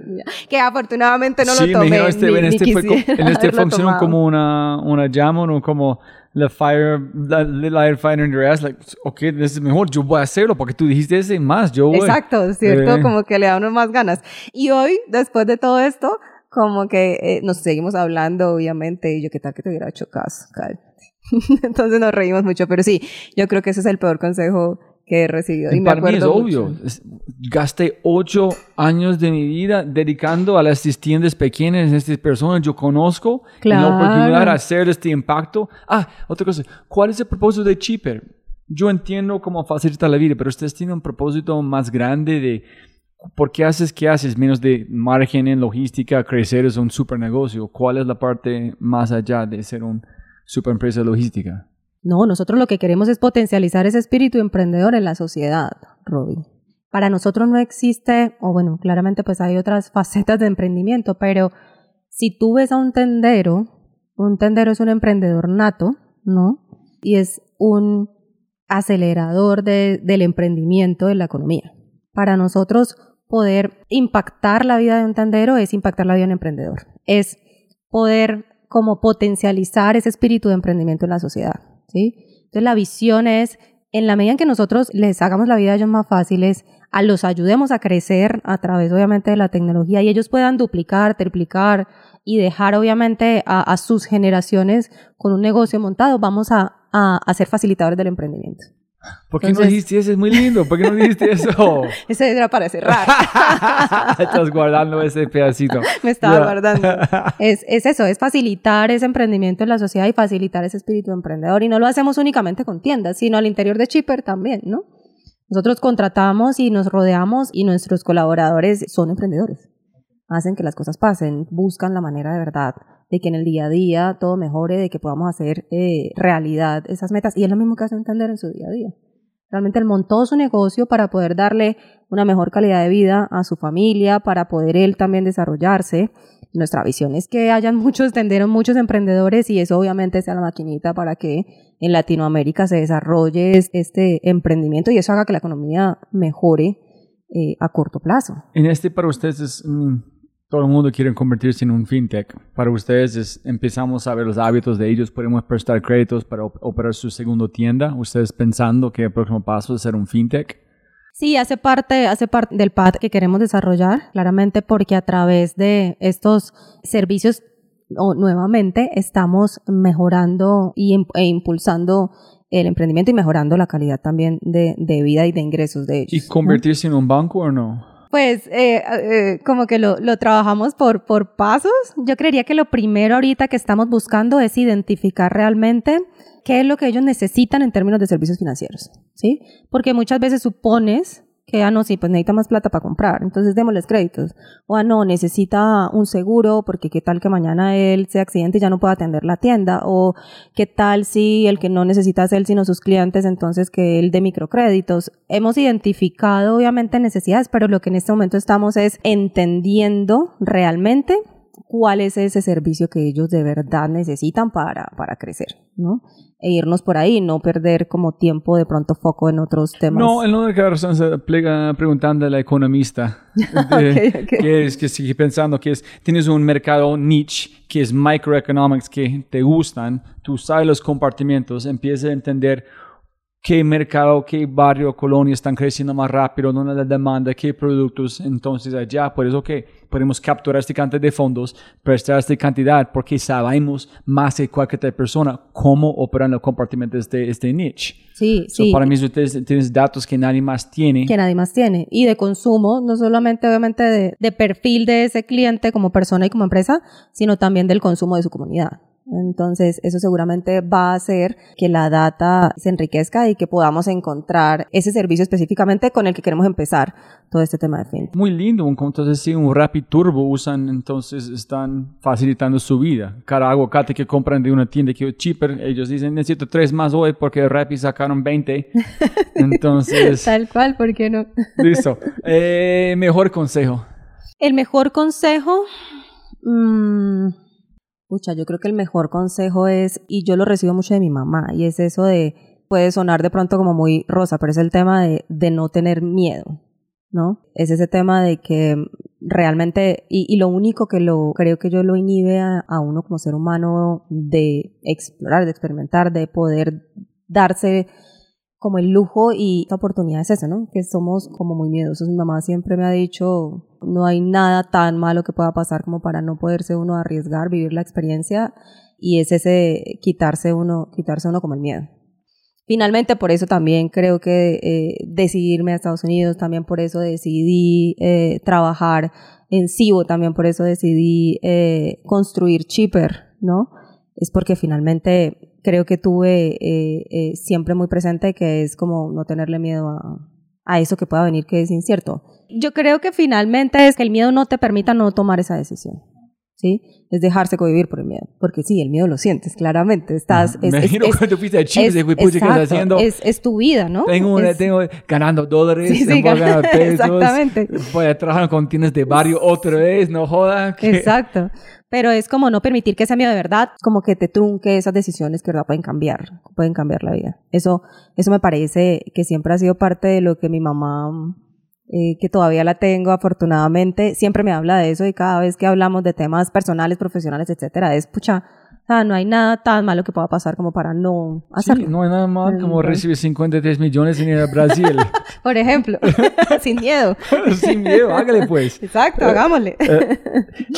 Que afortunadamente no sí, lo tomé. Este, ni, en este, fue, en este funcionó como una, una llama, no como la fire, la, light fire in your ass, like, ok, es mejor, yo voy a hacerlo porque tú dijiste ese más, yo voy. Exacto, ¿cierto? Eh. Como que le da uno más ganas. Y hoy, después de todo esto, como que eh, nos seguimos hablando, obviamente, y yo, ¿qué tal que te hubiera hecho caso? Cállate. Entonces nos reímos mucho, pero sí, yo creo que ese es el peor consejo que he recibido. Y me para mí es obvio. mucho. Es- gasté ocho años de mi vida dedicando a las tiendas pequeñas, a estas personas yo conozco, y la Claro. oportunidad de hacer este impacto. Ah, otra cosa, ¿cuál es el propósito de Cheaper? Yo entiendo cómo facilita la vida, pero ustedes tienen un propósito más grande de por qué haces qué haces, menos de margen en logística, crecer es un super negocio. ¿Cuál es la parte más allá de ser un super empresa logística? No, nosotros lo que queremos es potencializar ese espíritu emprendedor en la sociedad, Robin. Para nosotros no existe, o bueno, claramente pues hay otras facetas de emprendimiento, pero si tú ves a un tendero, un tendero es un emprendedor nato, ¿no? Y es un acelerador de- del emprendimiento en la economía. Para nosotros poder impactar la vida de un tendero es impactar la vida de un emprendedor. Es poder como potencializar ese espíritu de emprendimiento en la sociedad, Entonces la visión es, en la medida en que nosotros les hagamos la vida a ellos más fáciles, a los ayudemos a crecer a través obviamente de la tecnología y ellos puedan duplicar, triplicar y dejar obviamente a, sus generaciones con un negocio montado, vamos a, a ser facilitadores del emprendimiento. ¿Por qué Entonces- no dijiste eso? Es muy lindo. ¿Por qué no dijiste eso? Ese era para cerrar. Estás guardando ese pedacito. Me estaba Ya. guardando. Es, es eso, es facilitar ese emprendimiento en la sociedad y facilitar ese espíritu emprendedor. Y no lo hacemos únicamente con tiendas, sino al interior de Chipper también, ¿no? Nosotros contratamos y nos rodeamos y nuestros colaboradores son emprendedores. Hacen que las cosas pasen, buscan la manera de verdad de que en el día a día todo mejore, de que podamos hacer eh, realidad esas metas. Y es lo mismo que hace entender en su día a día. Realmente él montó su negocio para poder darle una mejor calidad de vida a su familia, para poder él también desarrollarse. Nuestra visión es que hayan muchos tenderos, muchos emprendedores y eso obviamente sea la maquinita para que en Latinoamérica se desarrolle es- este emprendimiento y eso haga que la economía mejore eh, a corto plazo. En este para ustedes es, mm, todo el mundo quiere convertirse en un fintech. Para ustedes es, empezamos a ver los hábitos de ellos, podemos prestar créditos para op- operar su segundo tienda. Ustedes pensando que el próximo paso es ser un fintech. Sí, hace parte, hace parte del PAD que queremos desarrollar, claramente porque a través de estos servicios, o nuevamente, estamos mejorando y, im- e impulsando el emprendimiento y mejorando la calidad también de, de vida y de ingresos de ellos. ¿Y ¿no? convertirse en un banco o no? Pues eh, eh, como que lo, lo trabajamos por, por pasos. Yo creería que lo primero ahorita que estamos buscando es identificar realmente qué es lo que ellos necesitan en términos de servicios financieros, ¿sí? Porque muchas veces supones que, ah, no, sí, pues necesita más plata para comprar, entonces démosles créditos. O, ah, no, necesita un seguro porque qué tal que mañana él se accidente y ya no pueda atender la tienda. O qué tal si el que no necesita es él sino sus clientes, entonces que él de microcréditos. Hemos identificado obviamente necesidades, pero lo que en este momento estamos es entendiendo realmente cuál es ese servicio que ellos de verdad necesitan para, para crecer, ¿no? E irnos por ahí, no perder como tiempo de pronto foco en otros temas. No, en la única razón se plega preguntando a la economista. de- Ok, ok. Que es que sigue pensando que es, tienes un mercado niche que es microeconomics que te gustan, tú sabes los compartimentos, empiezas a entender qué mercado, qué barrio, colonia están creciendo más rápido, dónde la demanda, qué productos, entonces allá, por eso que podemos capturar este cantidad de fondos, prestar esta cantidad, porque sabemos más que cualquier otra persona cómo operan los compartimentos de este niche. Sí, So, sí. para mí, ustedes tienes datos que nadie más tiene. que nadie más tiene. Y de consumo, no solamente obviamente de, de perfil de ese cliente como persona y como empresa, sino también del consumo de su comunidad. Entonces, eso seguramente va a hacer que la data se enriquezca y que podamos encontrar ese servicio específicamente con el que queremos empezar todo este tema de fintech. Muy lindo, un- entonces sí, un Rapid Turbo usan, entonces están facilitando su vida. Cada aguacate que compran de una tienda que es cheaper, ellos dicen necesito tres más hoy porque Rapid sacaron 20. Entonces, Tal cual, ¿por qué no? listo. Eh, mejor consejo. El mejor consejo, mm, pucha, yo creo que el mejor consejo es, y yo lo recibo mucho de mi mamá, y es eso de, puede sonar de pronto como muy rosa, pero es el tema de, de no tener miedo, ¿no? Es ese tema de que realmente, y, y lo único que lo, creo que yo lo inhibe a, a uno como ser humano de explorar, de experimentar, de poder darse como el lujo y esta oportunidad es eso, ¿no? Que somos como muy miedosos. Mi mamá siempre me ha dicho, no hay nada tan malo que pueda pasar como para no poderse uno arriesgar, vivir la experiencia y es ese quitarse uno, quitarse uno como el miedo. Finalmente, por eso también creo que eh, decidirme a Estados Unidos, también por eso decidí eh, trabajar en Cibo, también por eso decidí eh, construir Cheaper, ¿no? Es porque finalmente creo que tuve eh, eh, siempre muy presente que es como no tenerle miedo a, a eso que pueda venir que es incierto. Yo creo que finalmente es que el miedo no te permita no tomar esa decisión. ¿sí? Es dejarse convivir por el miedo. Porque sí, el miedo lo sientes, claramente. Estás, es, Me es- imagino es- cuando fuiste a Chile, es- de ¿qué estás haciendo? Es, es tu vida, ¿no? Tengo, tengo ganando dólares, Sí, sí, ganar pesos. exactamente. Voy a trabajar con tiendas de barrio otra vez, no joda. que- Exacto. Pero es como no permitir que ese miedo de verdad, como que te trunque esas decisiones que verdad pueden cambiar, pueden cambiar la vida. Eso, eso me parece que siempre ha sido parte de lo que mi mamá, eh, que todavía la tengo afortunadamente, siempre me habla de eso y cada vez que hablamos de temas personales, profesionales, etcétera, es pucha, o sea, no hay nada tan malo que pueda pasar como para no Sí, hacerlo. no hay nada mal como recibir 53 millones en ir a Brasil. Por ejemplo, sin miedo. Sin miedo, hágale pues. Exacto, hagámosle.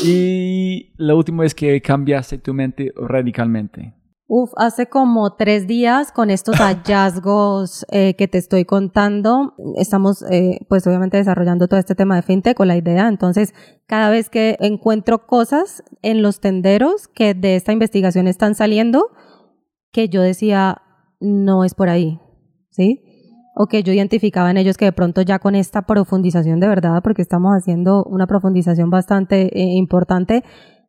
Y la última vez que cambiaste tu mente radicalmente. Uf, hace como tres días con estos hallazgos eh, que te estoy contando, estamos eh, pues obviamente desarrollando todo este tema de fintech con la idea, entonces cada vez que encuentro cosas en los tenderos que de esta investigación están saliendo, que yo decía, no es por ahí, ¿sí? O que yo identificaba en ellos que de pronto ya con esta profundización de verdad, porque estamos haciendo una profundización bastante eh, importante,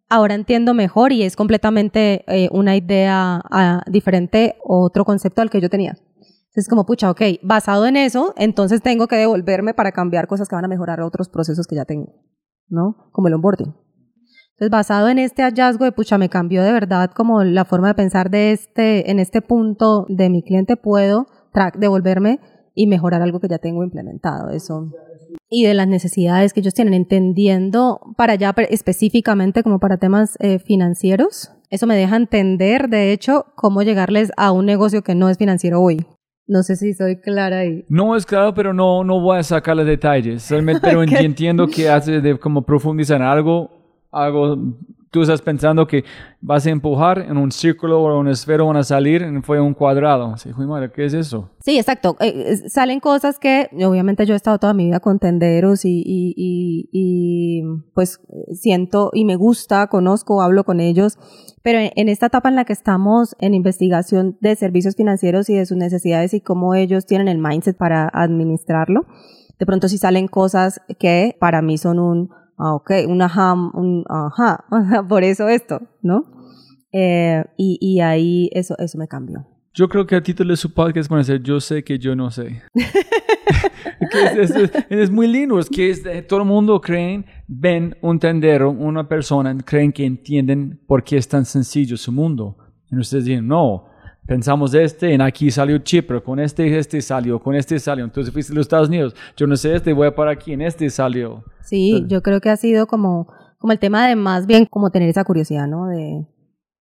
ahora entiendo mejor y es completamente eh, una idea ah, diferente, otro concepto al que yo tenía. Entonces, como, pucha, ok, basado en eso, entonces tengo que devolverme para cambiar cosas que van a mejorar otros procesos que ya tengo, ¿no? Como el onboarding. Entonces, basado en este hallazgo de, pucha, me cambió de verdad como la forma de pensar de este, en este punto de mi cliente, puedo devolverme y mejorar algo que ya tengo implementado. Eso y de las necesidades que ellos tienen, entendiendo para allá específicamente como para temas eh, financieros. Eso me deja entender, de hecho, cómo llegarles a un negocio que no es financiero hoy. No sé si soy clara ahí. No es claro, pero no, no voy a sacar los detalles. Solamente, pero entiendo que hace de como profundizar en algo, algo, tú estás pensando que vas a empujar en un círculo o una esfera van a salir y fue un cuadrado. Sí, "Jue madre, ¿qué es eso? Sí, exacto. Eh, salen cosas que, obviamente, yo he estado toda mi vida con tenderos y, y, y, y, pues siento y me gusta, conozco, hablo con ellos. Pero en, en esta etapa en la que estamos en investigación de servicios financieros y de sus necesidades y cómo ellos tienen el mindset para administrarlo, de pronto sí salen cosas que para mí son un, ah, ok, un ajá, un ajá, por eso esto, ¿no? Eh, y, y ahí eso, eso me cambió. Yo creo que el título de su podcast van a ser Yo sé que yo no sé. Es, es- es- es muy lindo, es que todo el mundo creen, ven un tendero, una persona, creen que entienden por qué es tan sencillo su mundo. Y ustedes dicen, no, pensamos este, en aquí salió Chipre, con este, este salió, con este salió. Entonces fuiste a los Estados Unidos, yo no sé este, voy a para aquí, en este salió. Sí, yo creo que ha sido como, como el tema de más bien como tener esa curiosidad, ¿no? De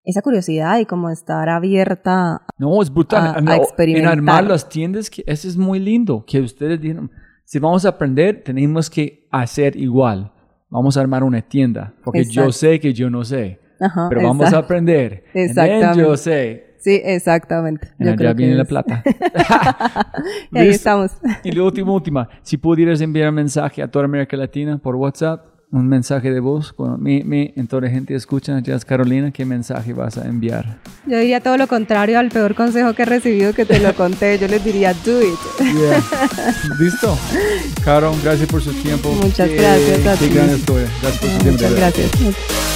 esa curiosidad y como estar abierta. No, es brutal. a- a experimentar. En armar las tiendas, que eso es muy lindo. Que ustedes dijeron, si vamos a aprender, tenemos que hacer igual. Vamos a armar una tienda. Porque yo Exacto. sé que yo no sé. Ajá, Pero vamos a aprender. Exactamente. yo sé. Sí, exactamente. Yo allá creo que viene la es- plata. Y ahí estamos. Y la última, última. Si pudieras enviar un mensaje a toda América Latina por WhatsApp, un mensaje de voz, cuando mi, mi, en toda la gente escucha, Jazz Carolina, ¿qué mensaje vas a enviar? Yo diría todo lo contrario al peor consejo que he recibido que te lo conté. Yo les diría, do it. Yeah. ¿Listo? Caro, gracias por su tiempo. Muchas Qué- gracias a Qué ti. gran historia. Gracias por su tiempo. Muchas verdad. gracias.